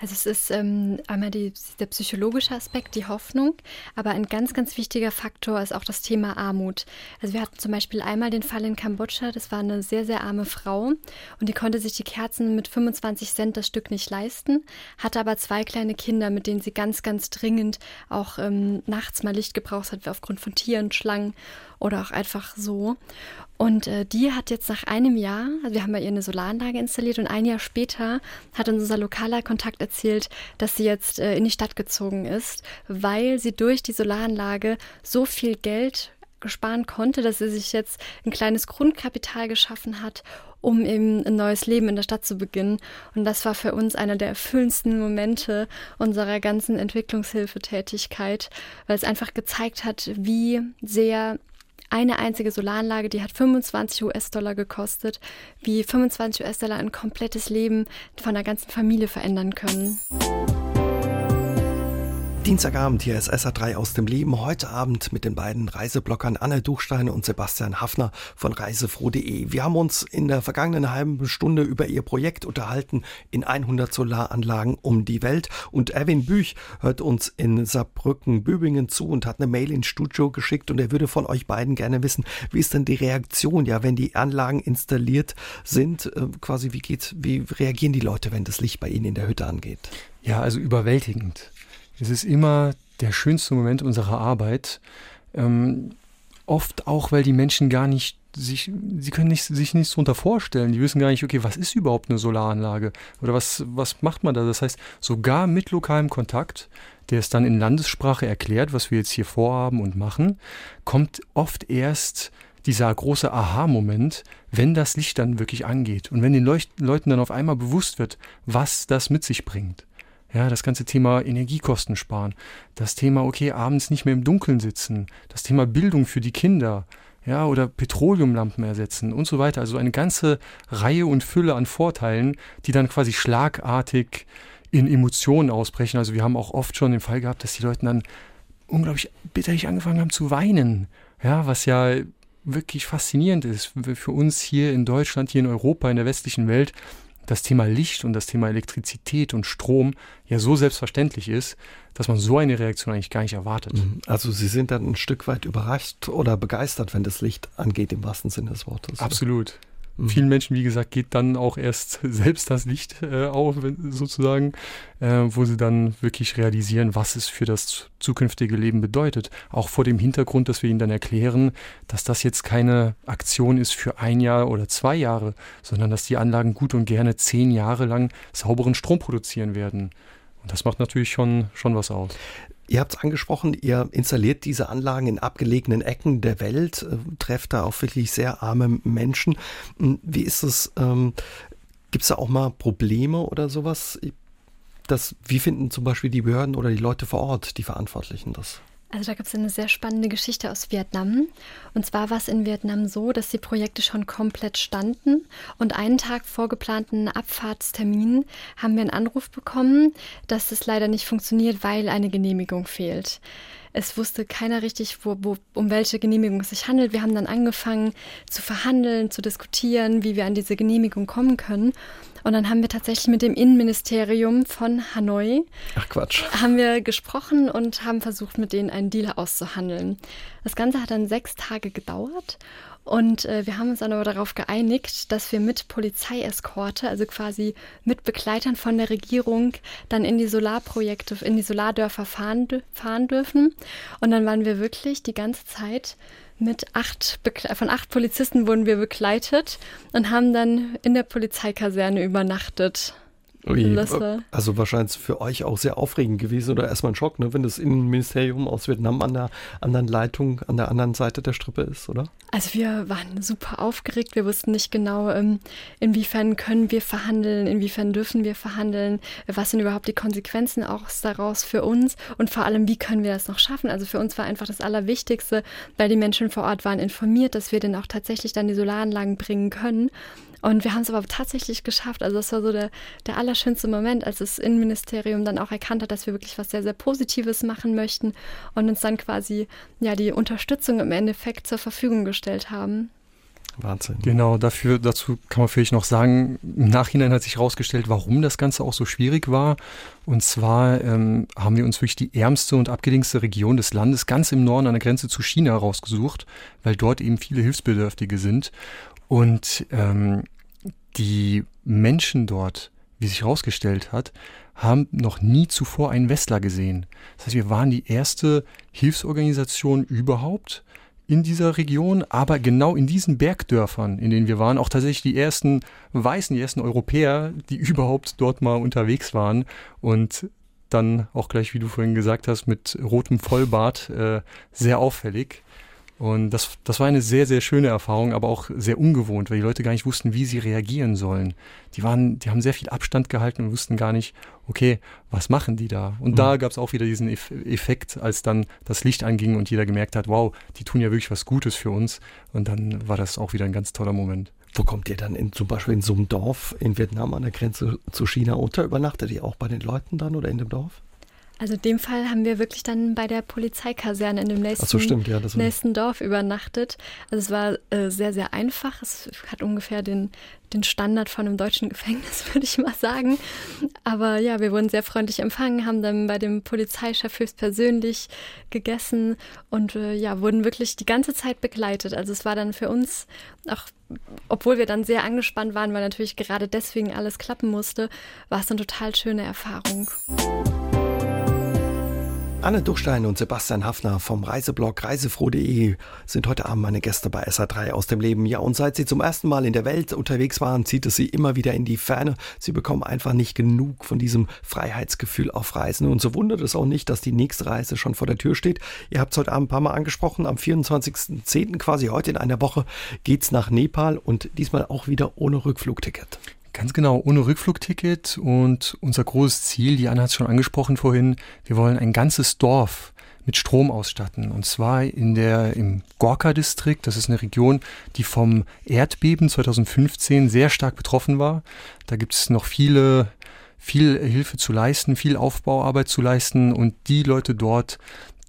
Speaker 4: also es ist ähm, einmal die, der psychologische Aspekt, die Hoffnung, aber ein ganz, ganz wichtiger Faktor ist auch das Thema Armut. Also wir hatten zum Beispiel einmal den Fall in Kambodscha, das war eine sehr, sehr arme Frau und die konnte sich die Kerzen mit 25 Cent das Stück nicht leisten, hatte aber zwei kleine Kinder, mit denen sie ganz, ganz dringend auch ähm, nachts mal Licht gebraucht hat, aufgrund von Tieren, Schlangen oder auch einfach so. Und äh, die hat jetzt nach einem Jahr, also wir haben bei ihr eine Solaranlage installiert und ein Jahr später hat unser lokaler Kontakt erzählt, dass sie jetzt äh, in die Stadt gezogen ist, weil sie durch die Solaranlage so viel Geld gesparen konnte, dass sie sich jetzt ein kleines Grundkapital geschaffen hat, um eben ein neues Leben in der Stadt zu beginnen. Und das war für uns einer der erfüllendsten Momente unserer ganzen Entwicklungshilfetätigkeit, weil es einfach gezeigt hat, wie sehr eine einzige Solaranlage, die hat 25 US-Dollar gekostet, wie 25 US-Dollar ein komplettes Leben von der ganzen Familie verändern können.
Speaker 2: Dienstagabend hier ist SA3 aus dem Leben. Heute Abend mit den beiden Reiseblockern Anne Duchstein und Sebastian Hafner von reisefroh.de. Wir haben uns in der vergangenen halben Stunde über ihr Projekt unterhalten in 100 Solaranlagen um die Welt. Und Erwin Büch hört uns in Saarbrücken-Bübingen zu und hat eine Mail ins Studio geschickt und er würde von euch beiden gerne wissen, wie ist denn die Reaktion, ja, wenn die Anlagen installiert sind, äh, quasi wie geht, wie reagieren die Leute, wenn das Licht bei ihnen in der Hütte angeht?
Speaker 3: Ja, also überwältigend. Es ist immer der schönste Moment unserer Arbeit. Ähm, oft auch, weil die Menschen gar nicht sich, sie können nicht, sich nichts darunter vorstellen. Die wissen gar nicht, okay, was ist überhaupt eine Solaranlage? Oder was, was macht man da? Das heißt, sogar mit lokalem Kontakt, der es dann in Landessprache erklärt, was wir jetzt hier vorhaben und machen, kommt oft erst dieser große Aha-Moment, wenn das Licht dann wirklich angeht und wenn den Leucht Leuten dann auf einmal bewusst wird, was das mit sich bringt. Ja, das ganze Thema Energiekosten sparen, das Thema, okay, abends nicht mehr im Dunkeln sitzen, das Thema Bildung für die Kinder, ja, oder Petroleumlampen ersetzen und so weiter. Also eine ganze Reihe und Fülle an Vorteilen, die dann quasi schlagartig in Emotionen ausbrechen. Also wir haben auch oft schon den Fall gehabt, dass die Leute dann unglaublich bitterlich angefangen haben zu weinen. Ja, was ja wirklich faszinierend ist für uns hier in Deutschland, hier in Europa, in der westlichen Welt, das Thema Licht und das Thema Elektrizität und Strom ja so selbstverständlich ist, dass man so eine Reaktion eigentlich gar nicht erwartet. Mhm.
Speaker 2: Also Sie sind dann ein Stück weit überrascht oder begeistert, wenn das Licht angeht, im wahrsten Sinne des Wortes.
Speaker 3: Absolut. Mhm. Vielen Menschen, wie gesagt, geht dann auch erst *laughs* selbst das Licht äh, auf, sozusagen, äh, wo sie dann wirklich realisieren, was es für das zukünftige Leben bedeutet. Auch vor dem Hintergrund, dass wir ihnen dann erklären, dass das jetzt keine Aktion ist für ein Jahr oder zwei Jahre, sondern dass die Anlagen gut und gerne zehn Jahre lang sauberen Strom produzieren werden. Und das macht natürlich schon, schon was aus.
Speaker 2: Ihr habt es angesprochen, ihr installiert diese Anlagen in abgelegenen Ecken der Welt, äh, trefft da auch wirklich sehr arme Menschen. Hm, wie ist es? Ähm, Gibt es da auch mal Probleme oder sowas? Das, wie finden zum Beispiel die Behörden oder die Leute vor Ort, die Verantwortlichen das?
Speaker 4: Also da gibt es eine sehr spannende Geschichte aus Vietnam. Und zwar war es in Vietnam so, dass die Projekte schon komplett standen. Und einen Tag vor geplanten Abfahrtstermin haben wir einen Anruf bekommen, dass es leider nicht funktioniert, weil eine Genehmigung fehlt. es wusste keiner richtig, wo, wo, um welche Genehmigung es sich handelt. Wir haben dann angefangen zu verhandeln, zu diskutieren, wie wir an diese Genehmigung kommen können. Und dann haben wir tatsächlich mit dem Innenministerium von Hanoi
Speaker 2: Ach Quatsch.
Speaker 4: haben wir gesprochen und haben versucht, mit denen einen Deal auszuhandeln. Das Ganze hat dann sechs Tage gedauert und äh, wir haben uns dann aber darauf geeinigt, dass wir mit Polizeieskorte, also quasi mit Begleitern von der Regierung, dann in die Solarprojekte, in die Solardörfer fahren, fahren dürfen. Und dann waren wir wirklich die ganze Zeit mit acht, von acht Polizisten wurden wir begleitet und haben dann in der Polizeikaserne übernachtet.
Speaker 2: Ui, also wahrscheinlich für euch auch sehr aufregend gewesen oder erstmal ein Schock, ne, wenn das Innenministerium aus Vietnam an der anderen Leitung, an der anderen Seite der Strippe ist, oder?
Speaker 4: Also wir waren super aufgeregt. Wir wussten nicht genau, ähm, inwiefern können wir verhandeln, inwiefern dürfen wir verhandeln, was sind überhaupt die Konsequenzen auch daraus für uns und vor allem, wie können wir das noch schaffen. Also für uns war einfach das Allerwichtigste, weil die Menschen vor Ort waren informiert, dass wir dann auch tatsächlich dann die Solaranlagen bringen können. Und wir haben es aber tatsächlich geschafft. Also es war so der, der allerschönste Moment, als das Innenministerium dann auch erkannt hat, dass wir wirklich was sehr, sehr Positives machen möchten und uns dann quasi ja die Unterstützung im Endeffekt zur Verfügung gestellt haben.
Speaker 3: Wahnsinn. Genau, dafür, dazu kann man vielleicht noch sagen, im Nachhinein hat sich herausgestellt, warum das Ganze auch so schwierig war. Und zwar ähm, haben wir uns wirklich die ärmste und abgelegenste Region des Landes ganz im Norden an der Grenze zu China rausgesucht, weil dort eben viele Hilfsbedürftige sind. Und ähm, die Menschen dort, wie sich herausgestellt hat, haben noch nie zuvor einen Westler gesehen. Das heißt, wir waren die erste Hilfsorganisation überhaupt in dieser Region, aber genau in diesen Bergdörfern, in denen wir waren, auch tatsächlich die ersten Weißen, die ersten Europäer, die *laughs* überhaupt dort mal unterwegs waren und dann auch gleich, wie du vorhin gesagt hast, mit rotem Vollbart, äh, sehr auffällig. Und das, das war eine sehr, sehr schöne Erfahrung, aber auch sehr ungewohnt, weil die Leute gar nicht wussten, wie sie reagieren sollen. Die waren, die haben sehr viel Abstand gehalten und wussten gar nicht, okay, was machen die da? Und mhm. da gab es auch wieder diesen Effekt, als dann das Licht anging und jeder gemerkt hat, wow, die tun ja wirklich was Gutes für uns. Und dann war das auch wieder ein ganz toller Moment.
Speaker 2: Wo kommt ihr dann in, zum Beispiel in so einem Dorf in Vietnam an der Grenze zu China unter? Übernachtet ihr auch bei den Leuten dann oder in dem Dorf?
Speaker 4: Also in dem Fall haben wir wirklich dann bei der Polizeikaserne in dem nächsten,
Speaker 2: so, stimmt, ja,
Speaker 4: nächsten Dorf übernachtet. Also es war äh, sehr, sehr einfach. Es hat ungefähr den, den Standard von einem deutschen *laughs* Gefängnis, würde ich mal sagen. Aber ja, wir wurden sehr freundlich empfangen, haben dann bei dem Polizeichef höchstpersönlich gegessen und äh, ja, wurden wirklich die ganze Zeit begleitet. Also es war dann für uns auch obwohl wir dann sehr angespannt waren, weil natürlich gerade deswegen alles klappen musste, war es eine total schöne Erfahrung.
Speaker 2: Anne Duchstein und Sebastian Hafner vom Reiseblog reisefroh.de sind heute Abend meine Gäste bei SA3 aus dem Leben. Ja, und seit sie zum ersten Mal in der Welt unterwegs waren, zieht es sie immer wieder in die Ferne. Sie bekommen einfach nicht genug von diesem Freiheitsgefühl auf Reisen. Und so wundert es auch nicht, dass die nächste Reise schon vor der Tür steht. Ihr habt es heute Abend ein paar Mal angesprochen. Am 24.10. quasi heute in einer Woche geht's nach Nepal und diesmal auch wieder ohne Rückflugticket.
Speaker 3: Ganz genau, ohne Rückflugticket und unser großes Ziel, die Anna hat es schon angesprochen vorhin, wir wollen ein ganzes Dorf mit Strom ausstatten. Und zwar in der, im Gorka-Distrikt. Das ist eine Region, die vom Erdbeben 2015 sehr stark betroffen war. Da gibt es noch viele, viel Hilfe zu leisten, viel Aufbauarbeit zu leisten. Und die Leute dort,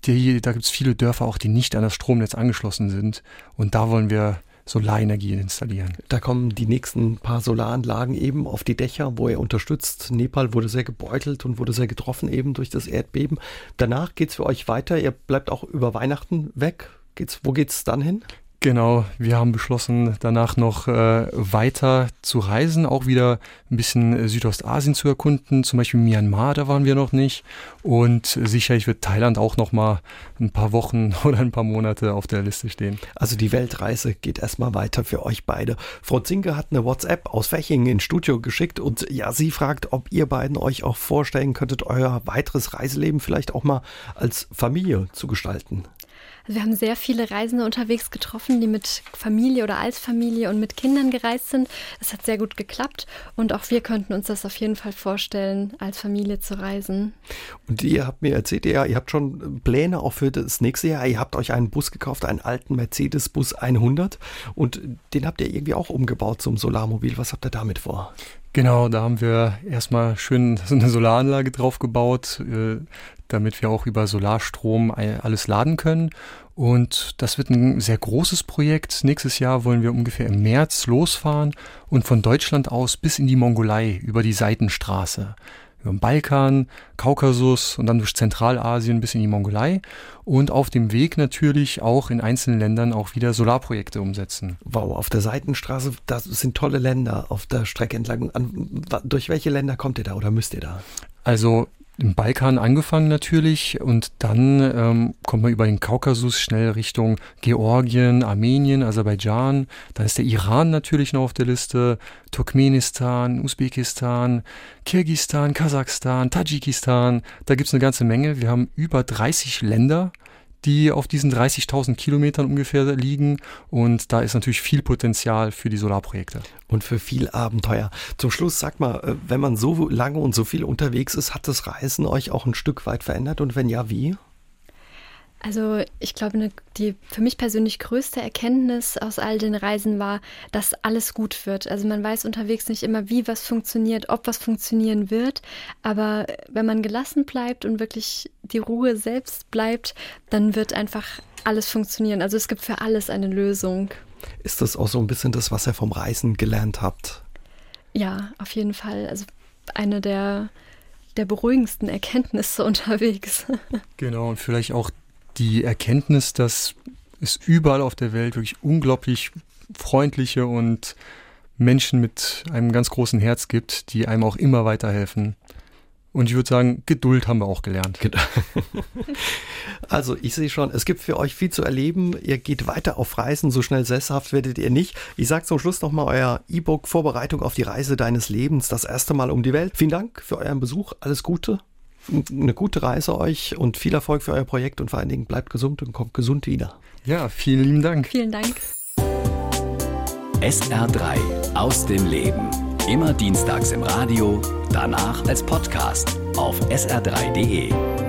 Speaker 3: die, da gibt es viele Dörfer auch, die nicht an das Stromnetz angeschlossen sind. Und da wollen wir Solarenergie installieren.
Speaker 2: Da kommen die nächsten paar Solaranlagen eben auf die Dächer, wo er unterstützt. Nepal wurde sehr gebeutelt und wurde sehr getroffen eben durch das Erdbeben. Danach geht es für euch weiter. Ihr bleibt auch über Weihnachten weg. Geht's, wo geht's dann hin?
Speaker 3: Genau, wir haben beschlossen, danach noch äh, weiter zu reisen, auch wieder ein bisschen Südostasien zu erkunden, zum Beispiel Myanmar, da waren wir noch nicht. Und sicherlich wird Thailand auch noch mal ein paar Wochen *laughs* oder ein paar Monate auf der Liste stehen.
Speaker 2: Also die Weltreise geht erstmal weiter für euch beide. Frau Zinke hat eine WhatsApp aus Fächingen ins Studio geschickt und ja, sie fragt, ob ihr beiden euch auch vorstellen könntet, euer weiteres Reiseleben vielleicht auch mal als Familie zu gestalten.
Speaker 4: Wir haben sehr viele Reisende unterwegs getroffen, die mit Familie oder als Familie und mit Kindern gereist sind. Das hat sehr gut geklappt und auch wir könnten uns das auf jeden Fall vorstellen, als Familie zu reisen.
Speaker 2: Und ihr habt mir erzählt, ja, ihr habt schon Pläne auch für das nächste Jahr. Ihr habt euch einen Bus gekauft, einen alten Mercedes-Bus 100 und den habt ihr irgendwie auch umgebaut zum Solarmobil. Was habt ihr damit vor?
Speaker 3: Genau, da haben wir erstmal schön *laughs* so eine Solaranlage drauf gebaut, äh, damit wir auch über Solarstrom alles laden können. Und das wird ein sehr großes Projekt. Nächstes Jahr wollen wir ungefähr im März losfahren und von Deutschland aus bis in die Mongolei über die Seitenstraße. Über den Balkan, Kaukasus und dann durch Zentralasien bis in die Mongolei und auf dem Weg natürlich auch in einzelnen Ländern auch wieder Solarprojekte umsetzen.
Speaker 2: Wow, auf der Seitenstraße, das sind tolle Länder auf der Strecke entlang. durch welche Länder kommt ihr da oder müsst ihr da?
Speaker 3: Also im Balkan angefangen natürlich und dann ähm, kommt man über den Kaukasus schnell Richtung Georgien, Armenien, Aserbaidschan. Dann ist der Iran natürlich noch auf der Liste, Turkmenistan, Usbekistan, Kirgistan, Kasachstan, Tadschikistan. Da gibt's eine ganze Menge. Wir haben über 30 Länder die auf diesen 30.000 Kilometern ungefähr liegen. Und da ist natürlich viel Potenzial für die Solarprojekte.
Speaker 2: Und für viel Abenteuer. Zum Schluss, sag mal, äh, wenn man so lange und so viel unterwegs ist, hat das Reisen euch auch ein Stück weit verändert? Und wenn ja, wie?
Speaker 4: Also ich glaube, ne, die für mich persönlich größte Erkenntnis aus all den Reisen war, dass alles gut wird. Also man weiß unterwegs nicht immer, wie was funktioniert, ob was funktionieren wird. Aber wenn man gelassen bleibt und wirklich die Ruhe selbst bleibt, dann wird einfach alles funktionieren. Also es gibt für alles eine Lösung.
Speaker 2: Ist das auch so ein bisschen das, was ihr vom Reisen gelernt habt?
Speaker 4: Ja, auf jeden Fall. Also eine der der beruhigendsten Erkenntnisse *laughs* unterwegs.
Speaker 3: Genau, und vielleicht auch die Erkenntnis, dass es überall auf der Welt wirklich unglaublich freundliche und Menschen mit einem ganz großen Herz gibt, die einem auch immer weiterhelfen. Und ich würde sagen, Geduld haben wir auch gelernt. *laughs*
Speaker 2: Also ich sehe schon, es gibt für euch viel zu erleben. Ihr geht weiter auf Reisen, so schnell sesshaft werdet ihr nicht. Ich sage zum Schluss nochmal euer E-Book Vorbereitung auf die Reise deines Lebens, das erste Mal um die Welt. Vielen Dank für euren Besuch, alles Gute eine gute Reise euch und viel Erfolg für euer Projekt und vor allen Dingen bleibt gesund und kommt gesund wieder.
Speaker 3: Ja, vielen lieben Dank.
Speaker 4: Vielen Dank.
Speaker 1: SR3 aus dem Leben. Immer dienstags im Radio, danach als Podcast auf sr3.de.